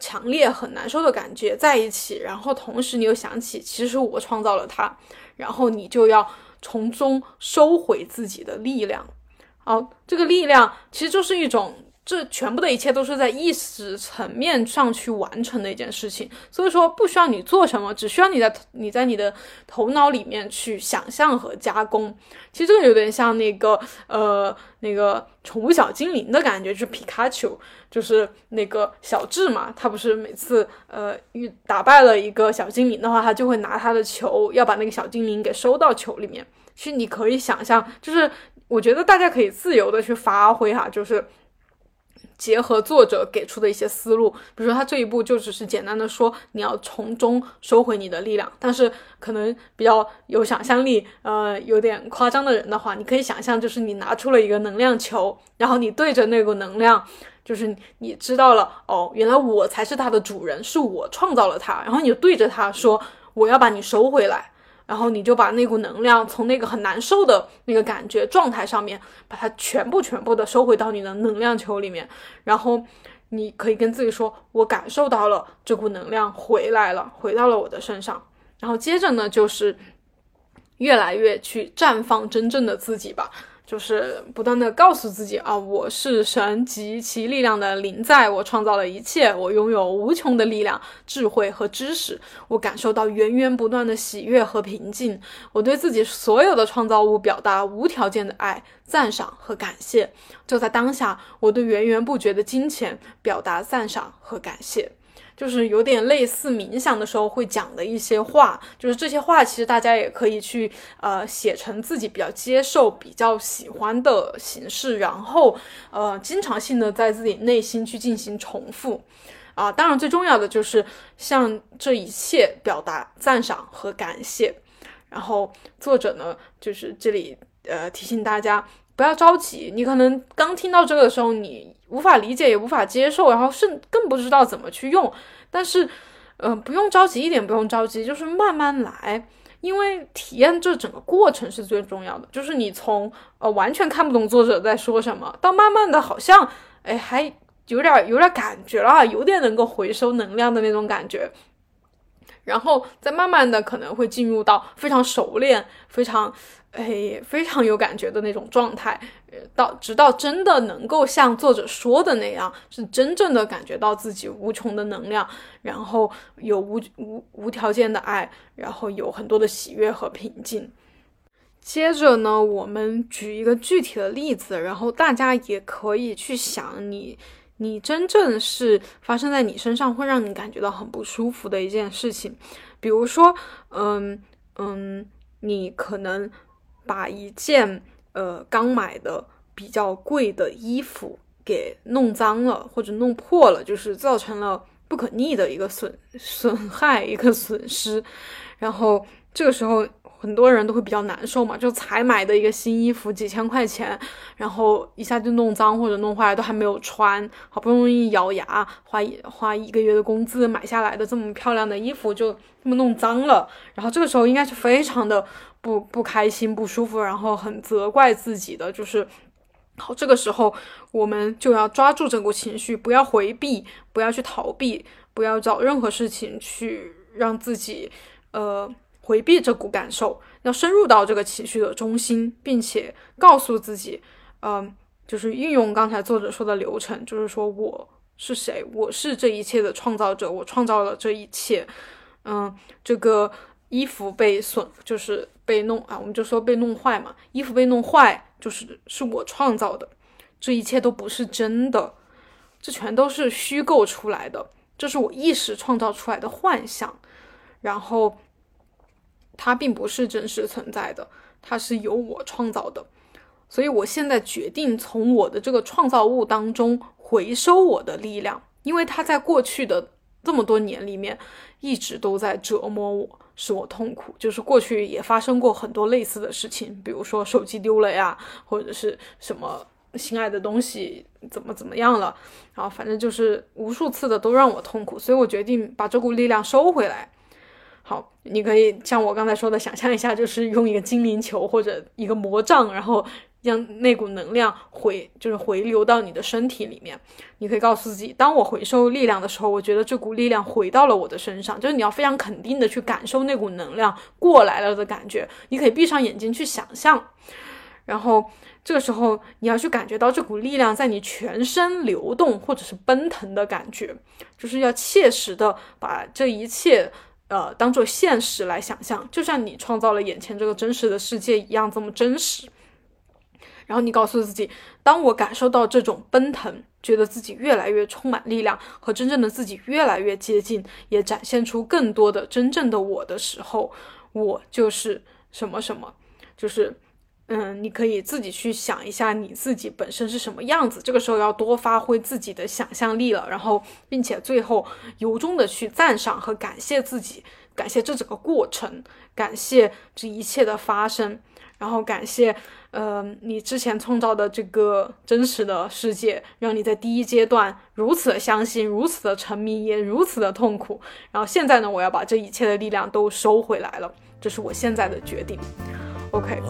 S1: 强烈、很难受的感觉在一起，然后同时你又想起，其实我创造了它，然后你就要从中收回自己的力量。好，这个力量其实就是一种。这全部的一切都是在意识层面上去完成的一件事情，所以说不需要你做什么，只需要你在你在你的头脑里面去想象和加工。其实这个有点像那个呃那个宠物小精灵的感觉，就是皮卡丘，就是那个小智嘛，他不是每次呃遇打败了一个小精灵的话，他就会拿他的球要把那个小精灵给收到球里面。其实你可以想象，就是我觉得大家可以自由的去发挥哈，就是。结合作者给出的一些思路，比如说他这一步就只是简单的说你要从中收回你的力量，但是可能比较有想象力，呃，有点夸张的人的话，你可以想象就是你拿出了一个能量球，然后你对着那股能量，就是你知道了哦，原来我才是它的主人，是我创造了它，然后你就对着它说我要把你收回来。然后你就把那股能量从那个很难受的那个感觉状态上面，把它全部全部的收回到你的能量球里面。然后你可以跟自己说：“我感受到了这股能量回来了，回到了我的身上。”然后接着呢，就是越来越去绽放真正的自己吧。就是不断的告诉自己啊，我是神及其力量的灵在，我创造了一切，我拥有无穷的力量、智慧和知识，我感受到源源不断的喜悦和平静，我对自己所有的创造物表达无条件的爱、赞赏和感谢。就在当下，我对源源不绝的金钱表达赞赏和感谢。就是有点类似冥想的时候会讲的一些话，就是这些话其实大家也可以去呃写成自己比较接受、比较喜欢的形式，然后呃经常性的在自己内心去进行重复啊。当然最重要的就是向这一切表达赞赏和感谢。然后作者呢，就是这里呃提醒大家不要着急，你可能刚听到这个的时候你。无法理解也无法接受，然后是更不知道怎么去用。但是，呃，不用着急，一点不用着急，就是慢慢来，因为体验这整个过程是最重要的。就是你从呃完全看不懂作者在说什么，到慢慢的好像哎还有点有点感觉了，有点能够回收能量的那种感觉，然后再慢慢的可能会进入到非常熟练、非常。哎，非常有感觉的那种状态，到直到真的能够像作者说的那样，是真正的感觉到自己无穷的能量，然后有无无无条件的爱，然后有很多的喜悦和平静。接着呢，我们举一个具体的例子，然后大家也可以去想，你你真正是发生在你身上会让你感觉到很不舒服的一件事情，比如说，嗯嗯，你可能。把一件呃刚买的比较贵的衣服给弄脏了或者弄破了，就是造成了不可逆的一个损损害一个损失，然后这个时候很多人都会比较难受嘛，就才买的一个新衣服几千块钱，然后一下就弄脏或者弄坏，都还没有穿，好不容易咬牙花花一个月的工资买下来的这么漂亮的衣服就这么弄脏了，然后这个时候应该是非常的。不不开心、不舒服，然后很责怪自己的，就是好。这个时候，我们就要抓住这股情绪，不要回避，不要去逃避，不要找任何事情去让自己呃回避这股感受，要深入到这个情绪的中心，并且告诉自己，嗯，就是运用刚才作者说的流程，就是说我是谁，我是这一切的创造者，我创造了这一切，嗯，这个。衣服被损，就是被弄啊，我们就说被弄坏嘛。衣服被弄坏，就是是我创造的，这一切都不是真的，这全都是虚构出来的，这是我意识创造出来的幻想，然后它并不是真实存在的，它是由我创造的，所以我现在决定从我的这个创造物当中回收我的力量，因为它在过去的这么多年里面一直都在折磨我，使我痛苦。就是过去也发生过很多类似的事情，比如说手机丢了呀，或者是什么心爱的东西怎么怎么样了，然后反正就是无数次的都让我痛苦，所以我决定把这股力量收回来。好，你可以像我刚才说的，想象一下，就是用一个精灵球或者一个魔杖，然后让那股能量回，就是回流到你的身体里面。你可以告诉自己，当我回收力量的时候，我觉得这股力量回到了我的身上，就是你要非常肯定的去感受那股能量过来了的感觉。你可以闭上眼睛去想象，然后这个时候你要去感觉到这股力量在你全身流动或者是奔腾的感觉，就是要切实的把这一切。呃，当做现实来想象，就像你创造了眼前这个真实的世界一样，这么真实。然后你告诉自己，当我感受到这种奔腾，觉得自己越来越充满力量，和真正的自己越来越接近，也展现出更多的真正的我的时候，我就是什么什么，就是。嗯，你可以自己去想一下你自己本身是什么样子。这个时候要多发挥自己的想象力了，然后并且最后由衷的去赞赏和感谢自己，感谢这整个过程，感谢这一切的发生，然后感谢呃你之前创造的这个真实的世界，让你在第一阶段如此的相信，如此的沉迷，也如此的痛苦。然后现在呢，我要把这一切的力量都收回来了，这是我现在的决定。OK。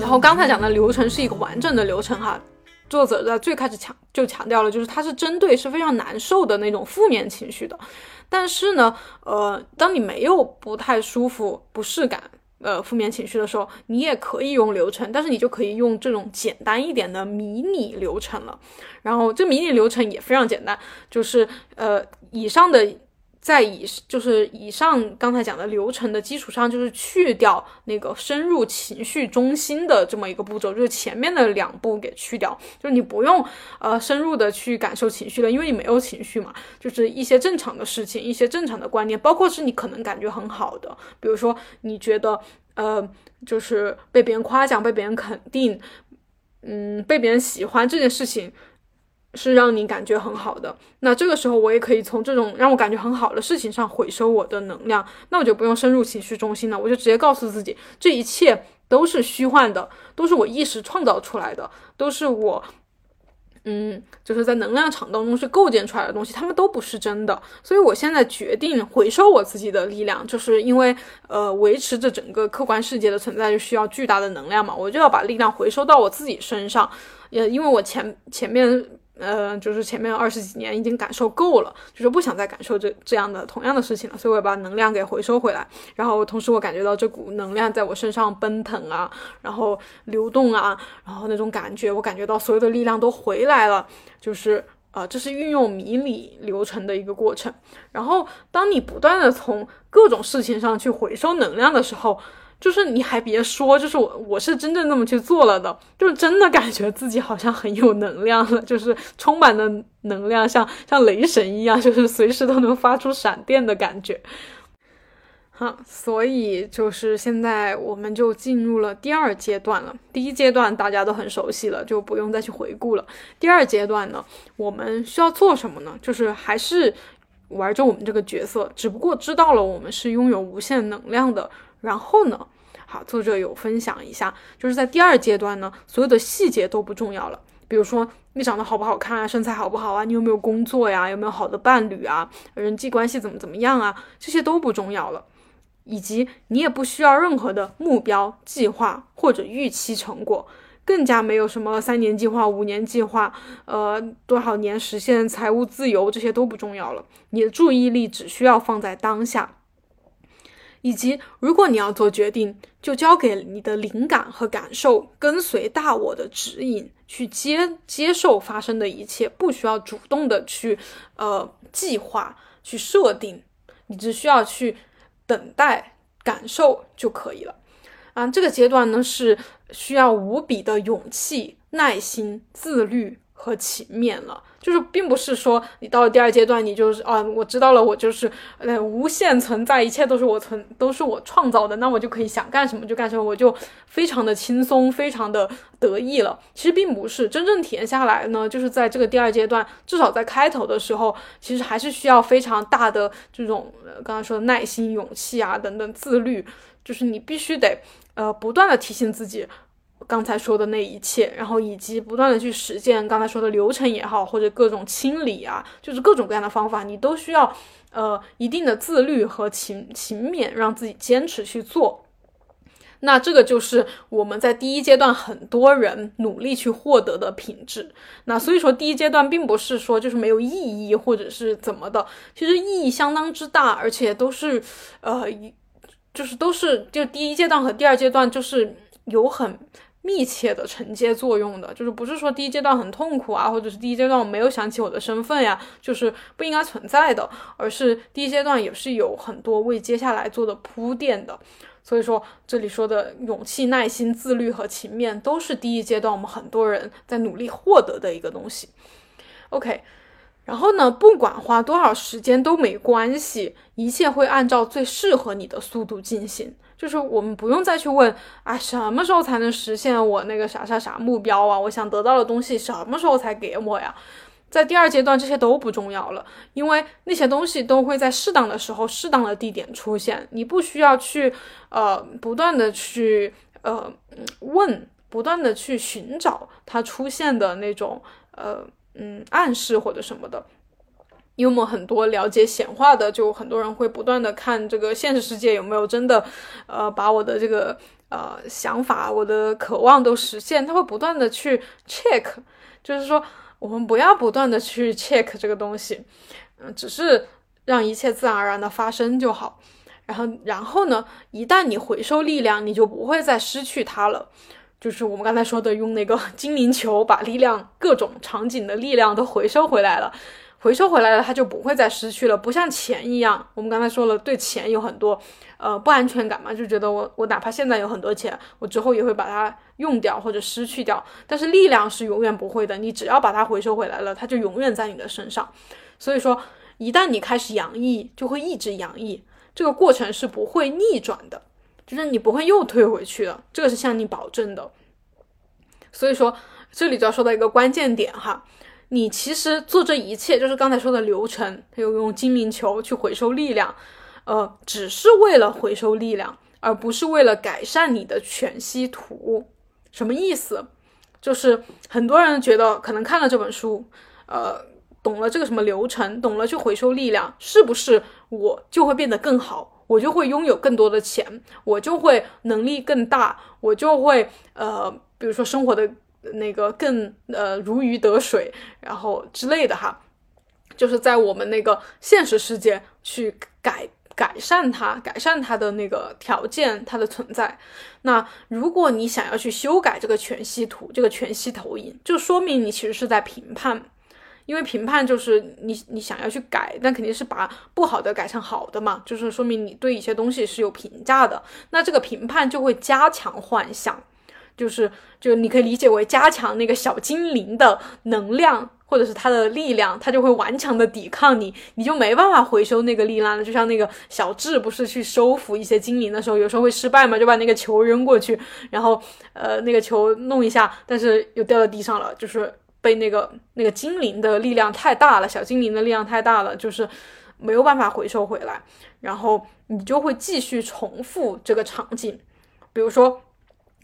S1: 然后刚才讲的流程是一个完整的流程哈，作者在最开始强就强调了，就是它是针对是非常难受的那种负面情绪的。但是呢，呃，当你没有不太舒服、不适感、呃负面情绪的时候，你也可以用流程，但是你就可以用这种简单一点的迷你流程了。然后这迷你流程也非常简单，就是呃以上的。在以就是以上刚才讲的流程的基础上，就是去掉那个深入情绪中心的这么一个步骤，就是前面的两步给去掉，就是你不用呃深入的去感受情绪了，因为你没有情绪嘛，就是一些正常的事情，一些正常的观念，包括是你可能感觉很好的，比如说你觉得呃就是被别人夸奖、被别人肯定，嗯，被别人喜欢这件事情。是让你感觉很好的，那这个时候我也可以从这种让我感觉很好的事情上回收我的能量，那我就不用深入情绪中心了，我就直接告诉自己，这一切都是虚幻的，都是我意识创造出来的，都是我，嗯，就是在能量场当中是构建出来的东西，他们都不是真的。所以我现在决定回收我自己的力量，就是因为呃，维持着整个客观世界的存在就需要巨大的能量嘛，我就要把力量回收到我自己身上，也因为我前前面。呃，就是前面二十几年已经感受够了，就是不想再感受这这样的同样的事情了，所以我把能量给回收回来。然后同时我感觉到这股能量在我身上奔腾啊，然后流动啊，然后那种感觉，我感觉到所有的力量都回来了。就是啊，这是运用迷你流程的一个过程。然后当你不断的从各种事情上去回收能量的时候。就是你还别说，就是我我是真正那么去做了的，就是真的感觉自己好像很有能量了，就是充满了能量，像像雷神一样，就是随时都能发出闪电的感觉。好，所以就是现在我们就进入了第二阶段了。第一阶段大家都很熟悉了，就不用再去回顾了。第二阶段呢，我们需要做什么呢？就是还是玩着我们这个角色，只不过知道了我们是拥有无限能量的。然后呢？好，作者有分享一下，就是在第二阶段呢，所有的细节都不重要了。比如说你长得好不好看啊，身材好不好啊，你有没有工作呀，有没有好的伴侣啊，人际关系怎么怎么样啊，这些都不重要了。以及你也不需要任何的目标、计划或者预期成果，更加没有什么三年计划、五年计划，呃，多少年实现财务自由，这些都不重要了。你的注意力只需要放在当下。以及，如果你要做决定，就交给你的灵感和感受，跟随大我的指引去接接受发生的一切，不需要主动的去呃计划去设定，你只需要去等待感受就可以了。啊，这个阶段呢是需要无比的勇气、耐心、自律。和勤勉了。就是并不是说你到了第二阶段，你就是啊，我知道了，我就是呃无限存在，一切都是我存，都是我创造的，那我就可以想干什么就干什么，我就非常的轻松，非常的得意了。其实并不是，真正体验下来呢，就是在这个第二阶段，至少在开头的时候，其实还是需要非常大的这种呃刚才说的耐心、勇气啊等等自律，就是你必须得呃不断的提醒自己。刚才说的那一切，然后以及不断的去实践刚才说的流程也好，或者各种清理啊，就是各种各样的方法，你都需要呃一定的自律和勤勤勉，让自己坚持去做。那这个就是我们在第一阶段很多人努力去获得的品质。那所以说第一阶段并不是说就是没有意义或者是怎么的，其实意义相当之大，而且都是呃就是都是就第一阶段和第二阶段就是有很。密切的承接作用的，就是不是说第一阶段很痛苦啊，或者是第一阶段我没有想起我的身份呀，就是不应该存在的，而是第一阶段也是有很多为接下来做的铺垫的。所以说这里说的勇气、耐心、自律和勤勉，都是第一阶段我们很多人在努力获得的一个东西。OK，然后呢，不管花多少时间都没关系，一切会按照最适合你的速度进行。就是我们不用再去问啊，什么时候才能实现我那个啥啥啥目标啊？我想得到的东西什么时候才给我呀？在第二阶段，这些都不重要了，因为那些东西都会在适当的时候、适当的地点出现。你不需要去呃不断的去呃问，不断的去寻找它出现的那种呃嗯暗示或者什么的。因为我们很多了解显化的，就很多人会不断的看这个现实世界有没有真的，呃，把我的这个呃想法、我的渴望都实现。他会不断的去 check，就是说我们不要不断的去 check 这个东西，嗯，只是让一切自然而然的发生就好。然后，然后呢，一旦你回收力量，你就不会再失去它了。就是我们刚才说的，用那个 精灵球把力量、各种场景的力量都回收回来了。回收回来了，它就不会再失去了，不像钱一样。我们刚才说了，对钱有很多呃不安全感嘛，就觉得我我哪怕现在有很多钱，我之后也会把它用掉或者失去掉。但是力量是永远不会的，你只要把它回收回来了，它就永远在你的身上。所以说，一旦你开始洋溢，就会一直洋溢，这个过程是不会逆转的，就是你不会又退回去的，这个是向你保证的。所以说，这里就要说到一个关键点哈。你其实做这一切，就是刚才说的流程，他又用精灵球去回收力量，呃，只是为了回收力量，而不是为了改善你的全息图。什么意思？就是很多人觉得，可能看了这本书，呃，懂了这个什么流程，懂了去回收力量，是不是我就会变得更好？我就会拥有更多的钱，我就会能力更大，我就会呃，比如说生活的。那个更呃如鱼得水，然后之类的哈，就是在我们那个现实世界去改改善它，改善它的那个条件，它的存在。那如果你想要去修改这个全息图，这个全息投影，就说明你其实是在评判，因为评判就是你你想要去改，那肯定是把不好的改成好的嘛，就是说明你对一些东西是有评价的。那这个评判就会加强幻想。就是，就你可以理解为加强那个小精灵的能量，或者是它的力量，它就会顽强的抵抗你，你就没办法回收那个力量了。就像那个小智不是去收服一些精灵的时候，有时候会失败嘛，就把那个球扔过去，然后呃那个球弄一下，但是又掉到地上了，就是被那个那个精灵的力量太大了，小精灵的力量太大了，就是没有办法回收回来，然后你就会继续重复这个场景，比如说。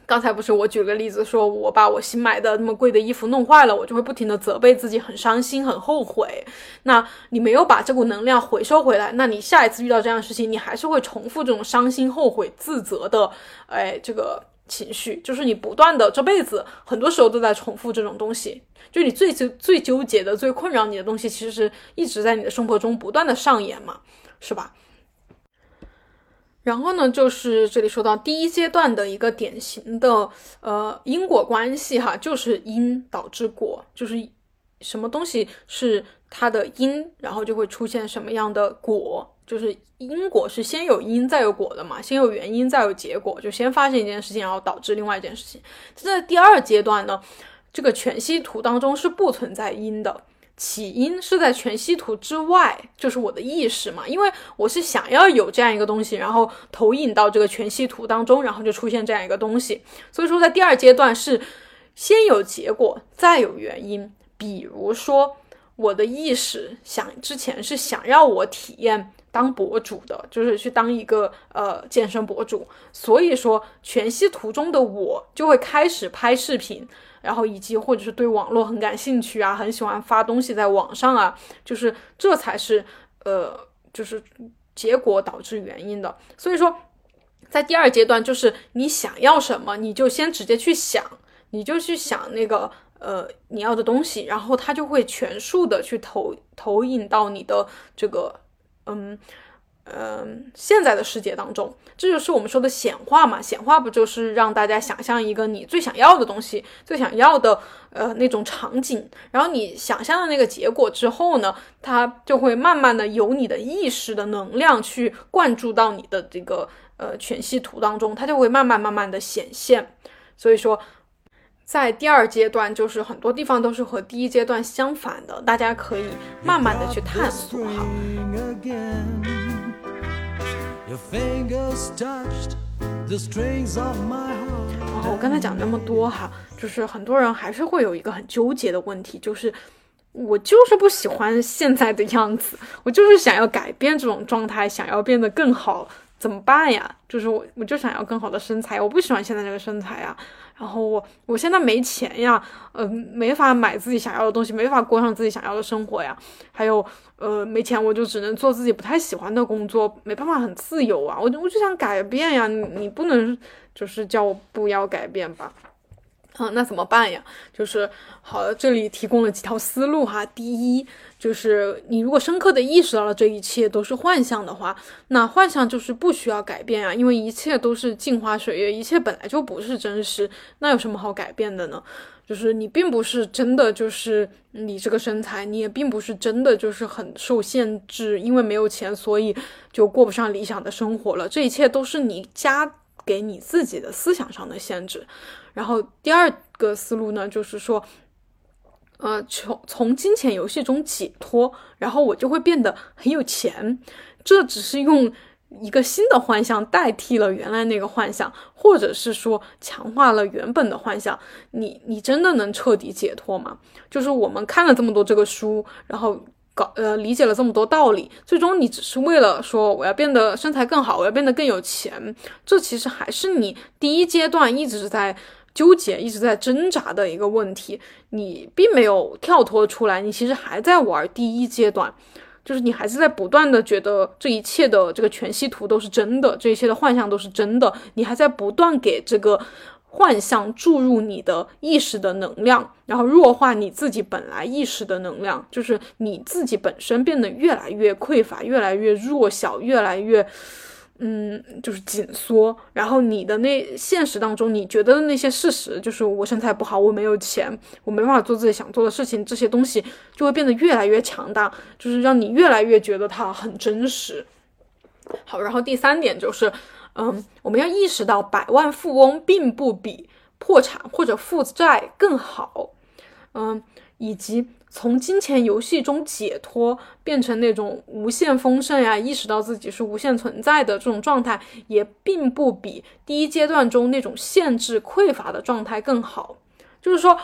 S1: 刚才不是我举了个例子，说我把我新买的那么贵的衣服弄坏了，我就会不停的责备自己，很伤心，很后悔。那你没有把这股能量回收回来，那你下一次遇到这样的事情，你还是会重复这种伤心、后悔、自责的，哎，这个情绪，就是你不断的这辈子很多时候都在重复这种东西，就你最最最纠结的、最困扰你的东西，其实是一直在你的生活中不断的上演嘛，是吧？然后呢，就是这里说到第一阶段的一个典型的呃因果关系哈，就是因导致果，就是什么东西是它的因，然后就会出现什么样的果，就是因果是先有因再有果的嘛，先有原因再有结果，就先发生一件事情，然后导致另外一件事情。在第二阶段呢。这个全息图当中是不存在因的。起因是在全息图之外，就是我的意识嘛，因为我是想要有这样一个东西，然后投影到这个全息图当中，然后就出现这样一个东西。所以说，在第二阶段是先有结果，再有原因。比如说，我的意识想之前是想要我体验当博主的，就是去当一个呃健身博主，所以说全息图中的我就会开始拍视频。然后以及或者是对网络很感兴趣啊，很喜欢发东西在网上啊，就是这才是呃，就是结果导致原因的。所以说，在第二阶段，就是你想要什么，你就先直接去想，你就去想那个呃你要的东西，然后它就会全数的去投投影到你的这个嗯。嗯，现在的世界当中，这就是我们说的显化嘛？显化不就是让大家想象一个你最想要的东西，最想要的呃那种场景，然后你想象的那个结果之后呢，它就会慢慢的由你的意识的能量去灌注到你的这个呃全息图当中，它就会慢慢慢慢的显现。所以说，在第二阶段，就是很多地方都是和第一阶段相反的，大家可以慢慢的去探索哈。然后我刚才讲那么多哈，就是很多人还是会有一个很纠结的问题，就是我就是不喜欢现在的样子，我就是想要改变这种状态，想要变得更好，怎么办呀？就是我我就想要更好的身材，我不喜欢现在这个身材呀。然后我我现在没钱呀，呃，没法买自己想要的东西，没法过上自己想要的生活呀。还有，呃，没钱我就只能做自己不太喜欢的工作，没办法很自由啊。我我就想改变呀，你你不能就是叫我不要改变吧？啊，那怎么办呀？就是好了，这里提供了几条思路哈。第一。就是你如果深刻的意识到了这一切都是幻象的话，那幻象就是不需要改变啊，因为一切都是镜花水月，一切本来就不是真实，那有什么好改变的呢？就是你并不是真的就是你这个身材，你也并不是真的就是很受限制，因为没有钱，所以就过不上理想的生活了。这一切都是你加给你自己的思想上的限制。然后第二个思路呢，就是说。呃，从从金钱游戏中解脱，然后我就会变得很有钱。这只是用一个新的幻象代替了原来那个幻象，或者是说强化了原本的幻象。你你真的能彻底解脱吗？就是我们看了这么多这个书，然后搞呃理解了这么多道理，最终你只是为了说我要变得身材更好，我要变得更有钱。这其实还是你第一阶段一直在。纠结一直在挣扎的一个问题，你并没有跳脱出来，你其实还在玩第一阶段，就是你还是在不断的觉得这一切的这个全息图都是真的，这一切的幻象都是真的，你还在不断给这个幻象注入你的意识的能量，然后弱化你自己本来意识的能量，就是你自己本身变得越来越匮乏，越来越弱小，越来越。嗯，就是紧缩，然后你的那现实当中，你觉得的那些事实，就是我身材不好，我没有钱，我没办法做自己想做的事情，这些东西就会变得越来越强大，就是让你越来越觉得它很真实。好，然后第三点就是，嗯，我们要意识到百万富翁并不比破产或者负债更好，嗯，以及。从金钱游戏中解脱，变成那种无限丰盛呀，意识到自己是无限存在的这种状态，也并不比第一阶段中那种限制匮乏的状态更好。就是说，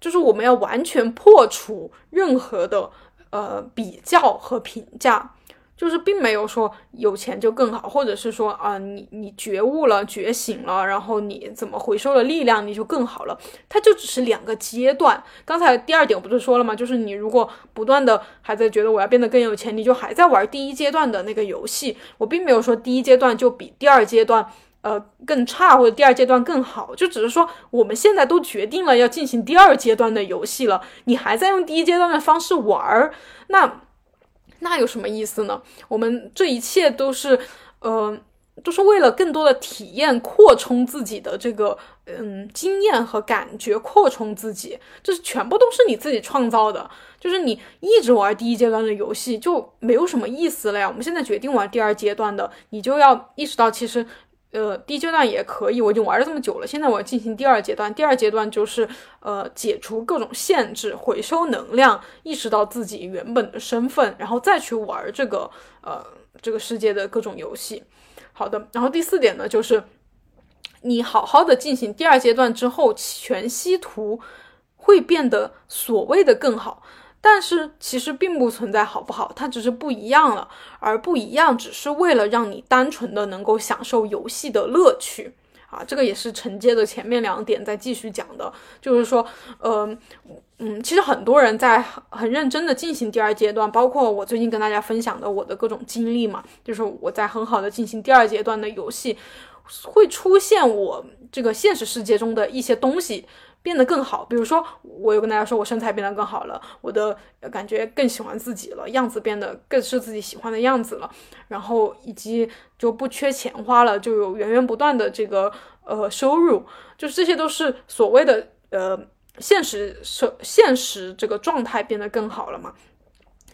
S1: 就是我们要完全破除任何的呃比较和评价。就是并没有说有钱就更好，或者是说啊，你你觉悟了、觉醒了，然后你怎么回收了力量，你就更好了。它就只是两个阶段。刚才第二点我不是说了吗？就是你如果不断的还在觉得我要变得更有钱，你就还在玩第一阶段的那个游戏。我并没有说第一阶段就比第二阶段呃更差，或者第二阶段更好，就只是说我们现在都决定了要进行第二阶段的游戏了，你还在用第一阶段的方式玩儿，那。那有什么意思呢？我们这一切都是，呃，都是为了更多的体验，扩充自己的这个，嗯，经验和感觉，扩充自己，这是全部都是你自己创造的。就是你一直玩第一阶段的游戏，就没有什么意思了呀。我们现在决定玩第二阶段的，你就要意识到，其实呃，第一阶段也可以，我已经玩了这么久了。现在我要进行第二阶段，第二阶段就是呃，解除各种限制，回收能量，意识到自己原本的身份，然后再去玩这个呃这个世界的各种游戏。好的，然后第四点呢，就是你好好的进行第二阶段之后，全息图会变得所谓的更好。但是其实并不存在好不好，它只是不一样了，而不一样只是为了让你单纯的能够享受游戏的乐趣啊，这个也是承接的前面两点再继续讲的，就是说，呃，嗯，其实很多人在很认真的进行第二阶段，包括我最近跟大家分享的我的各种经历嘛，就是我在很好的进行第二阶段的游戏，会出现我这个现实世界中的一些东西。变得更好，比如说，我有跟大家说，我身材变得更好了，我的感觉更喜欢自己了，样子变得更是自己喜欢的样子了，然后以及就不缺钱花了，就有源源不断的这个呃收入，就是这些都是所谓的呃现实社现实这个状态变得更好了嘛。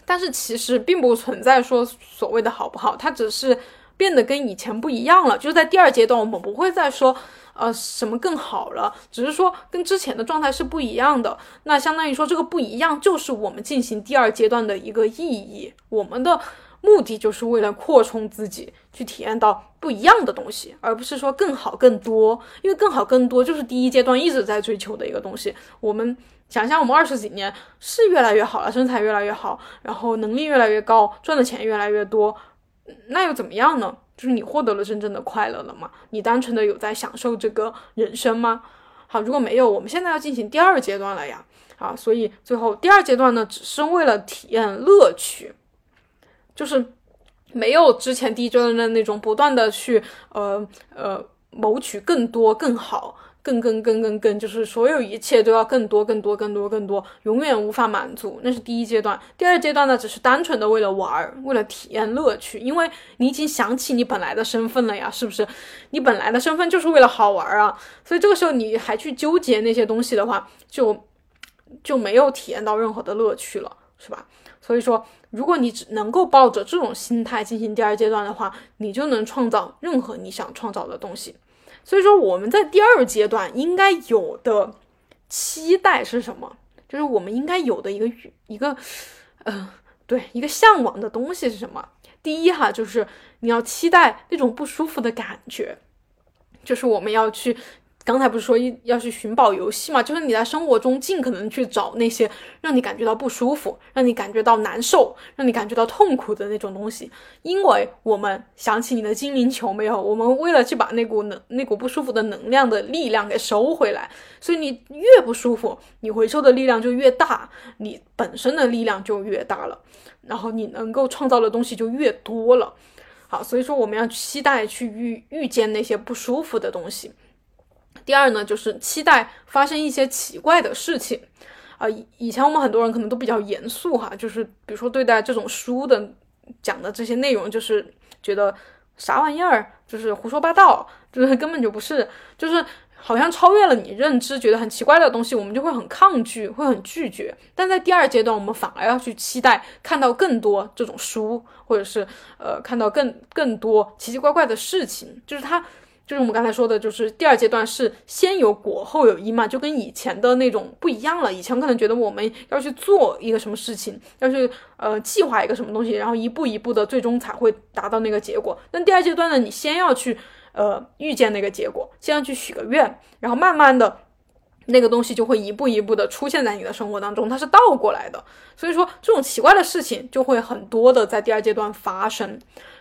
S1: 但是其实并不存在说所谓的好不好，它只是变得跟以前不一样了，就是在第二阶段，我们不会再说。呃，什么更好了？只是说跟之前的状态是不一样的。那相当于说这个不一样，就是我们进行第二阶段的一个意义。我们的目的就是为了扩充自己，去体验到不一样的东西，而不是说更好更多。因为更好更多就是第一阶段一直在追求的一个东西。我们想象我们二十几年是越来越好了，身材越来越好，然后能力越来越高，赚的钱越来越多，那又怎么样呢？就是你获得了真正的快乐了吗？你单纯的有在享受这个人生吗？好，如果没有，我们现在要进行第二阶段了呀。啊，所以最后第二阶段呢，只是为了体验乐趣，就是没有之前第一阶段的那种不断的去呃呃谋取更多更好。更更更更更，就是所有一切都要更多更多更多更多，永远无法满足。那是第一阶段，第二阶段呢，只是单纯的为了玩儿，为了体验乐趣。因为你已经想起你本来的身份了呀，是不是？你本来的身份就是为了好玩啊，所以这个时候你还去纠结那些东西的话，就就没有体验到任何的乐趣了，是吧？所以说，如果你只能够抱着这种心态进行第二阶段的话，你就能创造任何你想创造的东西。所以说，我们在第二阶段应该有的期待是什么？就是我们应该有的一个一个，呃，对，一个向往的东西是什么？第一哈，就是你要期待那种不舒服的感觉，就是我们要去。刚才不是说要去寻宝游戏嘛？就是你在生活中尽可能去找那些让你感觉到不舒服、让你感觉到难受、让你感觉到痛苦的那种东西。因为我们想起你的精灵球没有？我们为了去把那股能、那股不舒服的能量的力量给收回来，所以你越不舒服，你回收的力量就越大，你本身的力量就越大了，然后你能够创造的东西就越多了。好，所以说我们要期待去遇遇见那些不舒服的东西。第二呢，就是期待发生一些奇怪的事情，啊，以以前我们很多人可能都比较严肃哈，就是比如说对待这种书的讲的这些内容，就是觉得啥玩意儿，就是胡说八道，就是根本就不是，就是好像超越了你认知，觉得很奇怪的东西，我们就会很抗拒，会很拒绝。但在第二阶段，我们反而要去期待看到更多这种书，或者是呃看到更更多奇奇怪怪的事情，就是它。就是我们刚才说的，就是第二阶段是先有果后有因嘛，就跟以前的那种不一样了。以前可能觉得我们要去做一个什么事情，要去呃计划一个什么东西，然后一步一步的，最终才会达到那个结果。但第二阶段呢，你先要去呃预见那个结果，先要去许个愿，然后慢慢的。那个东西就会一步一步的出现在你的生活当中，它是倒过来的，所以说这种奇怪的事情就会很多的在第二阶段发生。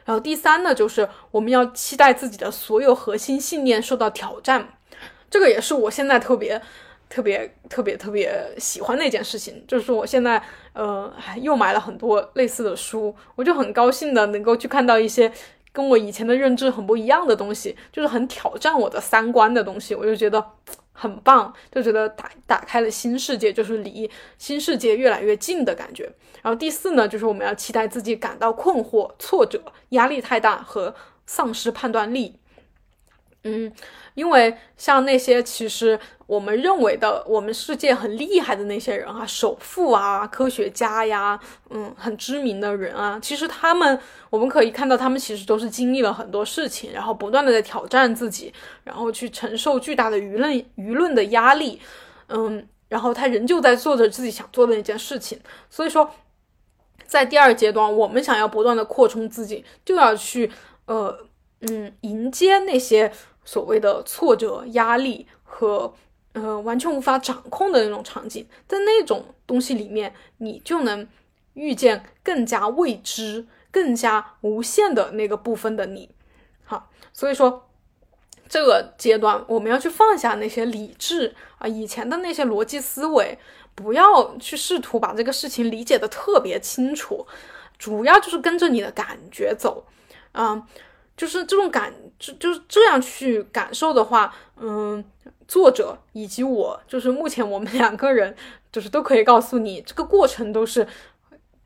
S1: 然后第三呢，就是我们要期待自己的所有核心信念受到挑战，这个也是我现在特别特别特别特别喜欢的一件事情。就是我现在呃又买了很多类似的书，我就很高兴的能够去看到一些跟我以前的认知很不一样的东西，就是很挑战我的三观的东西，我就觉得。很棒，就觉得打打开了新世界，就是离新世界越来越近的感觉。然后第四呢，就是我们要期待自己感到困惑、挫折、压力太大和丧失判断力。嗯，因为像那些其实我们认为的我们世界很厉害的那些人啊，首富啊，科学家呀，嗯，很知名的人啊，其实他们我们可以看到，他们其实都是经历了很多事情，然后不断的在挑战自己，然后去承受巨大的舆论舆论的压力，嗯，然后他仍旧在做着自己想做的那件事情。所以说，在第二阶段，我们想要不断的扩充自己，就要去呃。嗯，迎接那些所谓的挫折、压力和呃完全无法掌控的那种场景，在那种东西里面，你就能遇见更加未知、更加无限的那个部分的你。好，所以说这个阶段我们要去放下那些理智啊，以前的那些逻辑思维，不要去试图把这个事情理解的特别清楚，主要就是跟着你的感觉走，啊。就是这种感，就就是这样去感受的话，嗯，作者以及我，就是目前我们两个人，就是都可以告诉你，这个过程都是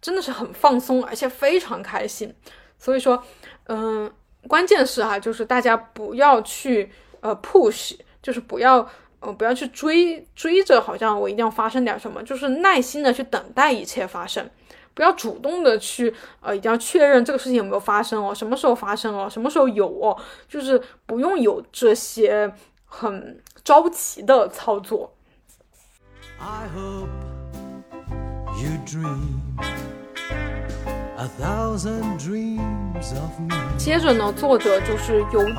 S1: 真的是很放松，而且非常开心。所以说，嗯，关键是哈，就是大家不要去呃 push，就是不要呃不要去追追着，好像我一定要发生点什么，就是耐心的去等待一切发生。不要主动的去，呃，一定要确认这个事情有没有发生哦，什么时候发生哦，什么时候有哦，就是不用有这些很着急的操作。I hope you dream 接着呢，作者就是有举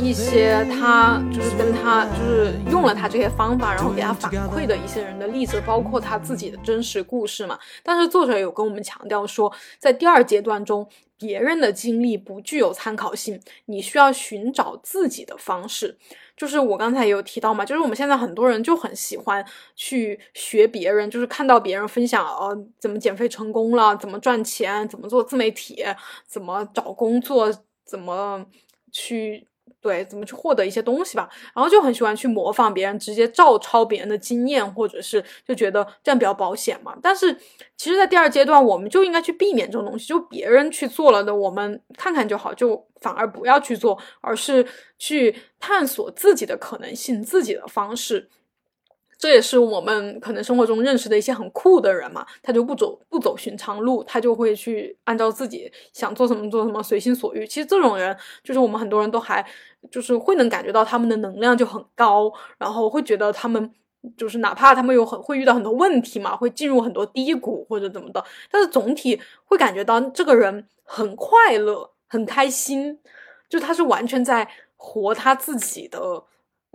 S1: 一些他就是跟他就是用了他这些方法，然后给他反馈的一些人的例子，包括他自己的真实故事嘛。但是作者有跟我们强调说，在第二阶段中，别人的经历不具有参考性，你需要寻找自己的方式。就是我刚才也有提到嘛，就是我们现在很多人就很喜欢去学别人，就是看到别人分享呃怎么减肥成功了，怎么赚钱，怎么做自媒体，怎么找工作，怎么去。对，怎么去获得一些东西吧，然后就很喜欢去模仿别人，直接照抄别人的经验，或者是就觉得这样比较保险嘛。但是其实，在第二阶段，我们就应该去避免这种东西，就别人去做了的，我们看看就好，就反而不要去做，而是去探索自己的可能性，自己的方式。这也是我们可能生活中认识的一些很酷的人嘛，他就不走不走寻常路，他就会去按照自己想做什么做什么，随心所欲。其实这种人，就是我们很多人都还就是会能感觉到他们的能量就很高，然后会觉得他们就是哪怕他们有很会遇到很多问题嘛，会进入很多低谷或者怎么的，但是总体会感觉到这个人很快乐、很开心，就他是完全在活他自己的。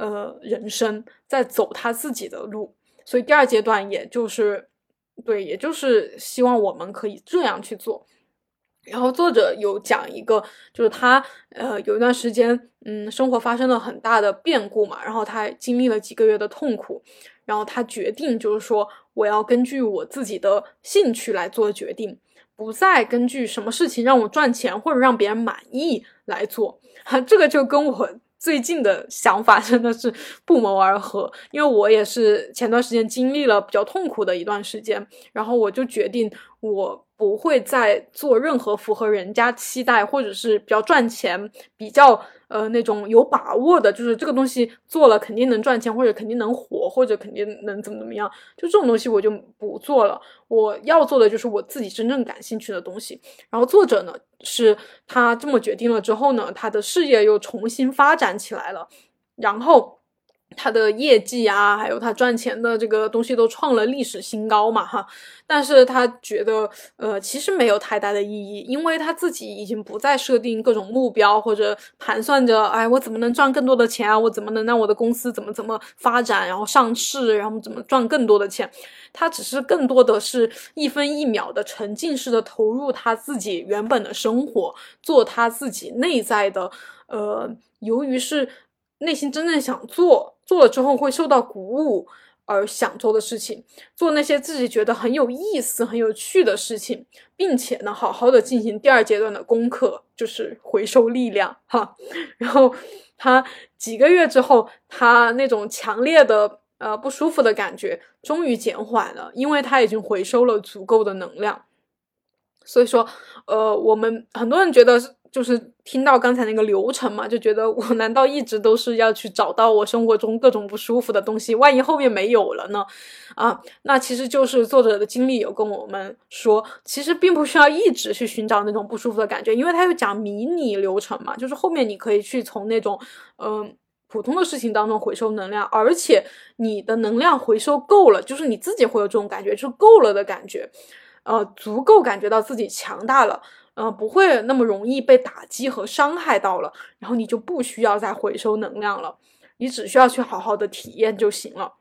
S1: 呃，人生在走他自己的路，所以第二阶段也就是，对，也就是希望我们可以这样去做。然后作者有讲一个，就是他呃有一段时间，嗯，生活发生了很大的变故嘛，然后他经历了几个月的痛苦，然后他决定就是说，我要根据我自己的兴趣来做决定，不再根据什么事情让我赚钱或者让别人满意来做。哈，这个就跟我。最近的想法真的是不谋而合，因为我也是前段时间经历了比较痛苦的一段时间，然后我就决定我不会再做任何符合人家期待或者是比较赚钱、比较。呃，那种有把握的，就是这个东西做了肯定能赚钱，或者肯定能火，或者肯定能怎么怎么样，就这种东西我就不做了。我要做的就是我自己真正感兴趣的东西。然后作者呢，是他这么决定了之后呢，他的事业又重新发展起来了，然后。他的业绩啊，还有他赚钱的这个东西都创了历史新高嘛，哈。但是他觉得，呃，其实没有太大的意义，因为他自己已经不再设定各种目标或者盘算着，哎，我怎么能赚更多的钱啊？我怎么能让我的公司怎么怎么发展，然后上市，然后怎么赚更多的钱？他只是更多的是一分一秒的沉浸式的投入他自己原本的生活，做他自己内在的，呃，由于是。内心真正想做，做了之后会受到鼓舞而想做的事情，做那些自己觉得很有意思、很有趣的事情，并且呢，好好的进行第二阶段的功课，就是回收力量哈。然后他几个月之后，他那种强烈的呃不舒服的感觉终于减缓了，因为他已经回收了足够的能量。所以说，呃，我们很多人觉得是就是听到刚才那个流程嘛，就觉得我难道一直都是要去找到我生活中各种不舒服的东西？万一后面没有了呢？啊，那其实就是作者的经历有跟我们说，其实并不需要一直去寻找那种不舒服的感觉，因为他有讲迷你流程嘛，就是后面你可以去从那种嗯普通的事情当中回收能量，而且你的能量回收够了，就是你自己会有这种感觉，就够了的感觉，呃，足够感觉到自己强大了。呃，不会那么容易被打击和伤害到了，然后你就不需要再回收能量了，你只需要去好好的体验就行了。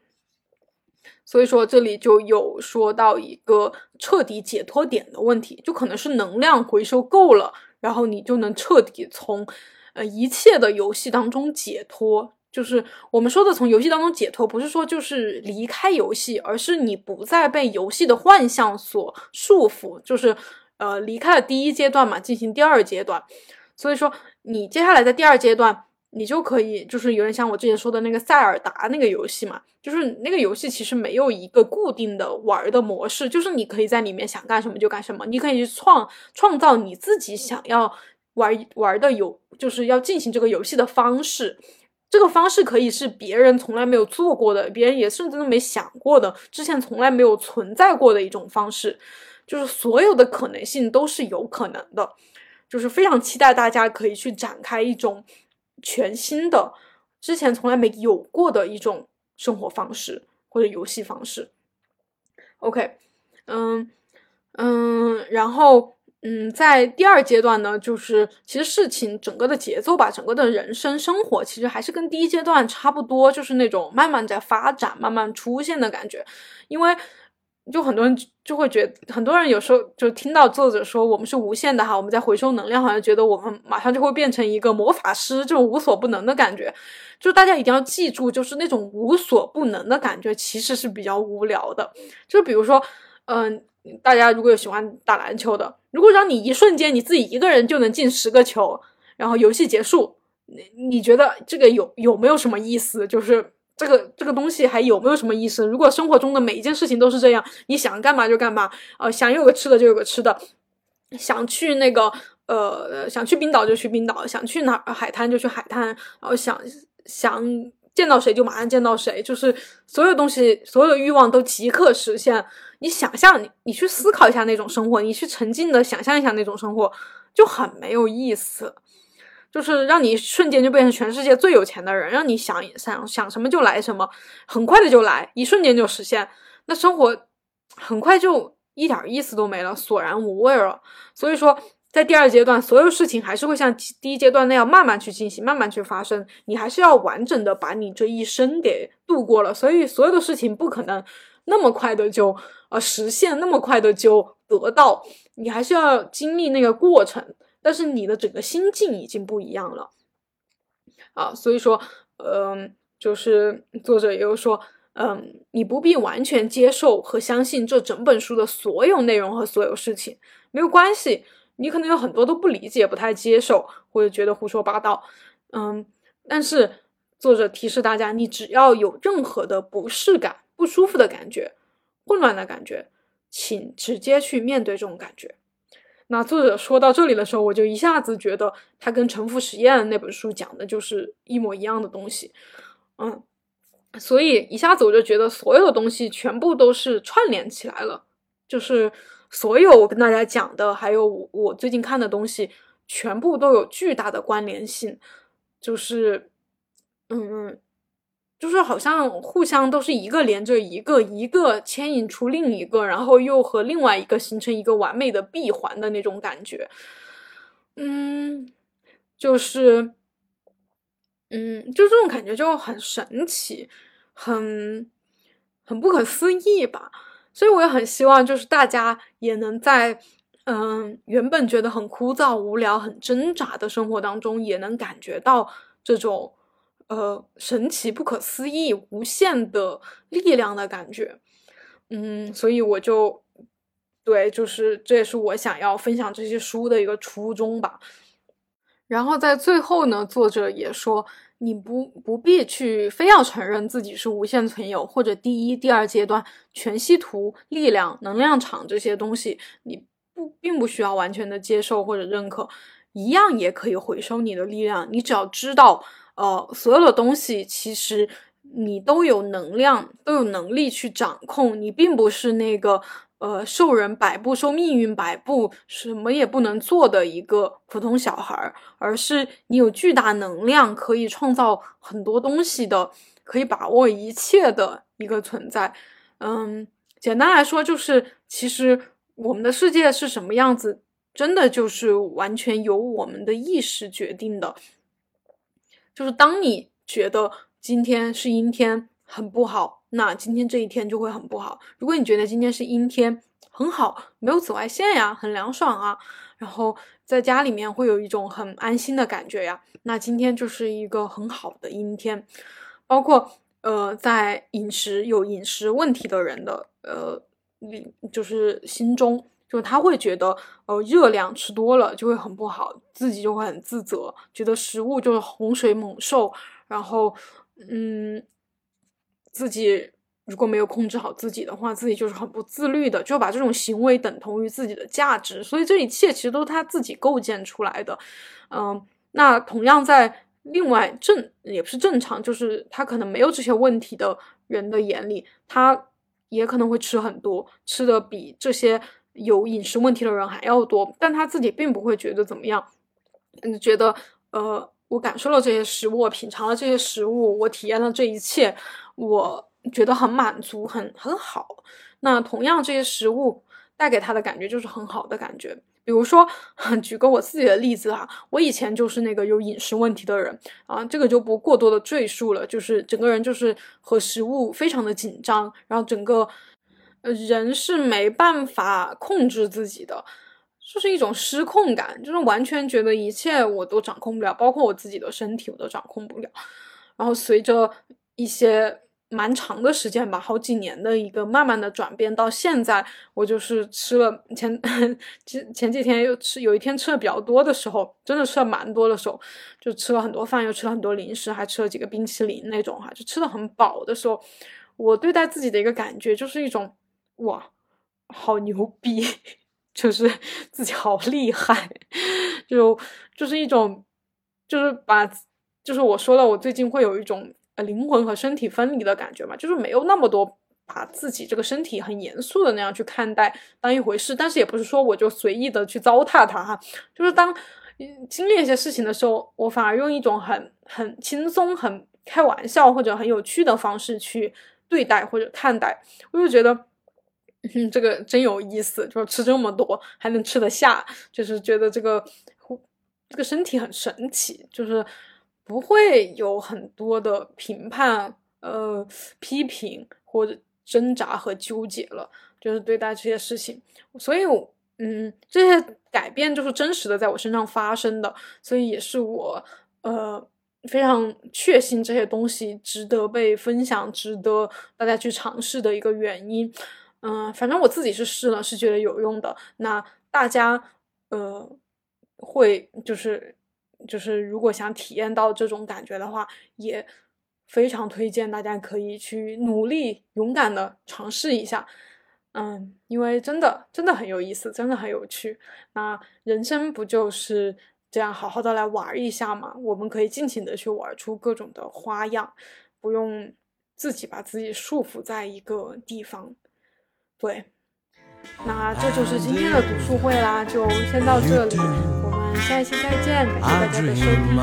S1: 所以说这里就有说到一个彻底解脱点的问题，就可能是能量回收够了，然后你就能彻底从呃一切的游戏当中解脱。就是我们说的从游戏当中解脱，不是说就是离开游戏，而是你不再被游戏的幻象所束缚，就是。呃，离开了第一阶段嘛，进行第二阶段，所以说你接下来在第二阶段，你就可以就是有点像我之前说的那个塞尔达那个游戏嘛，就是那个游戏其实没有一个固定的玩的模式，就是你可以在里面想干什么就干什么，你可以去创创造你自己想要玩玩的游，就是要进行这个游戏的方式，这个方式可以是别人从来没有做过的，别人也甚至都没想过的，之前从来没有存在过的一种方式。就是所有的可能性都是有可能的，就是非常期待大家可以去展开一种全新的、之前从来没有过的一种生活方式或者游戏方式。OK，嗯嗯，然后嗯，在第二阶段呢，就是其实事情整个的节奏吧，整个的人生生活其实还是跟第一阶段差不多，就是那种慢慢在发展、慢慢出现的感觉，因为。就很多人就会觉得，很多人有时候就听到作者说我们是无限的哈，我们在回收能量，好像觉得我们马上就会变成一个魔法师，这种无所不能的感觉。就大家一定要记住，就是那种无所不能的感觉其实是比较无聊的。就比如说，嗯，大家如果有喜欢打篮球的，如果让你一瞬间你自己一个人就能进十个球，然后游戏结束，你你觉得这个有有没有什么意思？就是。这个这个东西还有没有什么意思？如果生活中的每一件事情都是这样，你想干嘛就干嘛，呃，想有个吃的就有个吃的，想去那个呃，想去冰岛就去冰岛，想去哪海滩就去海滩，然后想想见到谁就马上见到谁，就是所有东西所有的欲望都即刻实现。你想象你你去思考一下那种生活，你去沉浸的想象一下那种生活，就很没有意思。就是让你瞬间就变成全世界最有钱的人，让你想想想什么就来什么，很快的就来，一瞬间就实现，那生活很快就一点意思都没了，索然无味了。所以说，在第二阶段，所有事情还是会像第一阶段那样慢慢去进行，慢慢去发生。你还是要完整的把你这一生给度过了。所以，所有的事情不可能那么快的就呃实现，那么快的就得到，你还是要经历那个过程。但是你的整个心境已经不一样了，啊，所以说，嗯，就是作者也有说，嗯，你不必完全接受和相信这整本书的所有内容和所有事情，没有关系，你可能有很多都不理解、不太接受，或者觉得胡说八道，嗯，但是作者提示大家，你只要有任何的不适感、不舒服的感觉、混乱的感觉，请直接去面对这种感觉。那作者说到这里的时候，我就一下子觉得他跟《沉浮实验》那本书讲的就是一模一样的东西，嗯，所以一下子我就觉得所有的东西全部都是串联起来了，就是所有我跟大家讲的，还有我我最近看的东西，全部都有巨大的关联性，就是，嗯嗯。就是好像互相都是一个连着一个，一个牵引出另一个，然后又和另外一个形成一个完美的闭环的那种感觉。嗯，就是，嗯，就这种感觉就很神奇，很很不可思议吧。所以我也很希望，就是大家也能在嗯原本觉得很枯燥、无聊、很挣扎的生活当中，也能感觉到这种。呃，神奇、不可思议、无限的力量的感觉，嗯，所以我就对，就是这也是我想要分享这些书的一个初衷吧。然后在最后呢，作者也说，你不不必去非要承认自己是无限存有或者第一、第二阶段全息图、力量、能量场这些东西，你不并不需要完全的接受或者认可。一样也可以回收你的力量。你只要知道，呃，所有的东西其实你都有能量，都有能力去掌控。你并不是那个。呃，受人摆布，受命运摆布，什么也不能做的一个普通小孩儿，而是你有巨大能量，可以创造很多东西的，可以把握一切的一个存在。嗯，简单来说，就是其实我们的世界是什么样子，真的就是完全由我们的意识决定的。就是当你觉得今天是阴天，很不好。那今天这一天就会很不好。如果你觉得今天是阴天，很好，没有紫外线呀，很凉爽啊，然后在家里面会有一种很安心的感觉呀，那今天就是一个很好的阴天。包括呃，在饮食有饮食问题的人的呃，就是心中，就他会觉得呃热量吃多了就会很不好，自己就会很自责，觉得食物就是洪水猛兽，然后嗯。自己如果没有控制好自己的话，自己就是很不自律的，就把这种行为等同于自己的价值，所以这一切其实都是他自己构建出来的。嗯，那同样在另外正也不是正常，就是他可能没有这些问题的人的眼里，他也可能会吃很多，吃的比这些有饮食问题的人还要多，但他自己并不会觉得怎么样，嗯，觉得呃，我感受了这些食物，品尝了这些食物，我体验了这一切。我觉得很满足，很很好。那同样，这些食物带给他的感觉就是很好的感觉。比如说，举个我自己的例子哈，我以前就是那个有饮食问题的人啊，这个就不过多的赘述了。就是整个人就是和食物非常的紧张，然后整个呃人是没办法控制自己的，就是一种失控感，就是完全觉得一切我都掌控不了，包括我自己的身体我都掌控不了。然后随着一些蛮长的时间吧，好几年的一个慢慢的转变，到现在我就是吃了前 前前几天又吃，有一天吃的比较多的时候，真的吃了蛮多的时候，就吃了很多饭，又吃了很多零食，还吃了几个冰淇淋那种哈，就吃的很饱的时候，我对待自己的一个感觉就是一种哇，好牛逼，就是自己好厉害，就就是一种就是把就是我说了，我最近会有一种。呃，灵魂和身体分离的感觉嘛，就是没有那么多把自己这个身体很严肃的那样去看待当一回事，但是也不是说我就随意的去糟蹋它哈，就是当经历一些事情的时候，我反而用一种很很轻松、很开玩笑或者很有趣的方式去对待或者看待，我就觉得，嗯，这个真有意思，就是吃这么多还能吃得下，就是觉得这个这个身体很神奇，就是。不会有很多的评判、呃批评或者挣扎和纠结了，就是对待这些事情。所以，嗯，这些改变就是真实的在我身上发生的，所以也是我呃非常确信这些东西值得被分享、值得大家去尝试的一个原因。嗯，反正我自己是试了，是觉得有用的。那大家呃会就是。就是如果想体验到这种感觉的话，也非常推荐大家可以去努力、勇敢的尝试一下。嗯，因为真的真的很有意思，真的很有趣。那人生不就是这样好好的来玩一下嘛？我们可以尽情的去玩出各种的花样，不用自己把自己束缚在一个地方。对，那这就是今天的读书会啦，就先到这里。我们下一期再见，感谢大家的收听，拜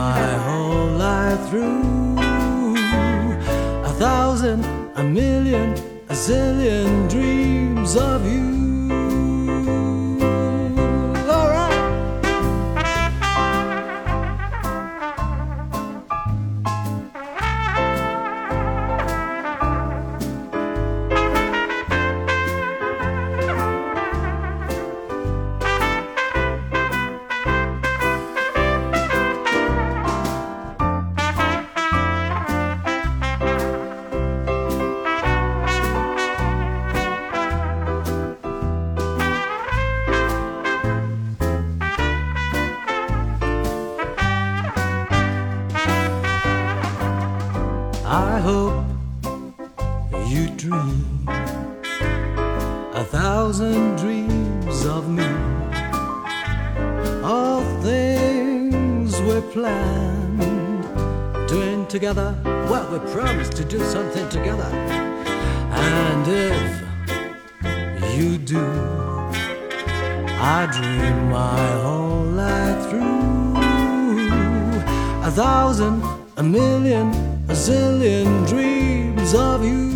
S1: 拜。
S2: Together what we promised to do something together. And if you do, I dream my whole life through. A thousand, a million, a zillion dreams of you.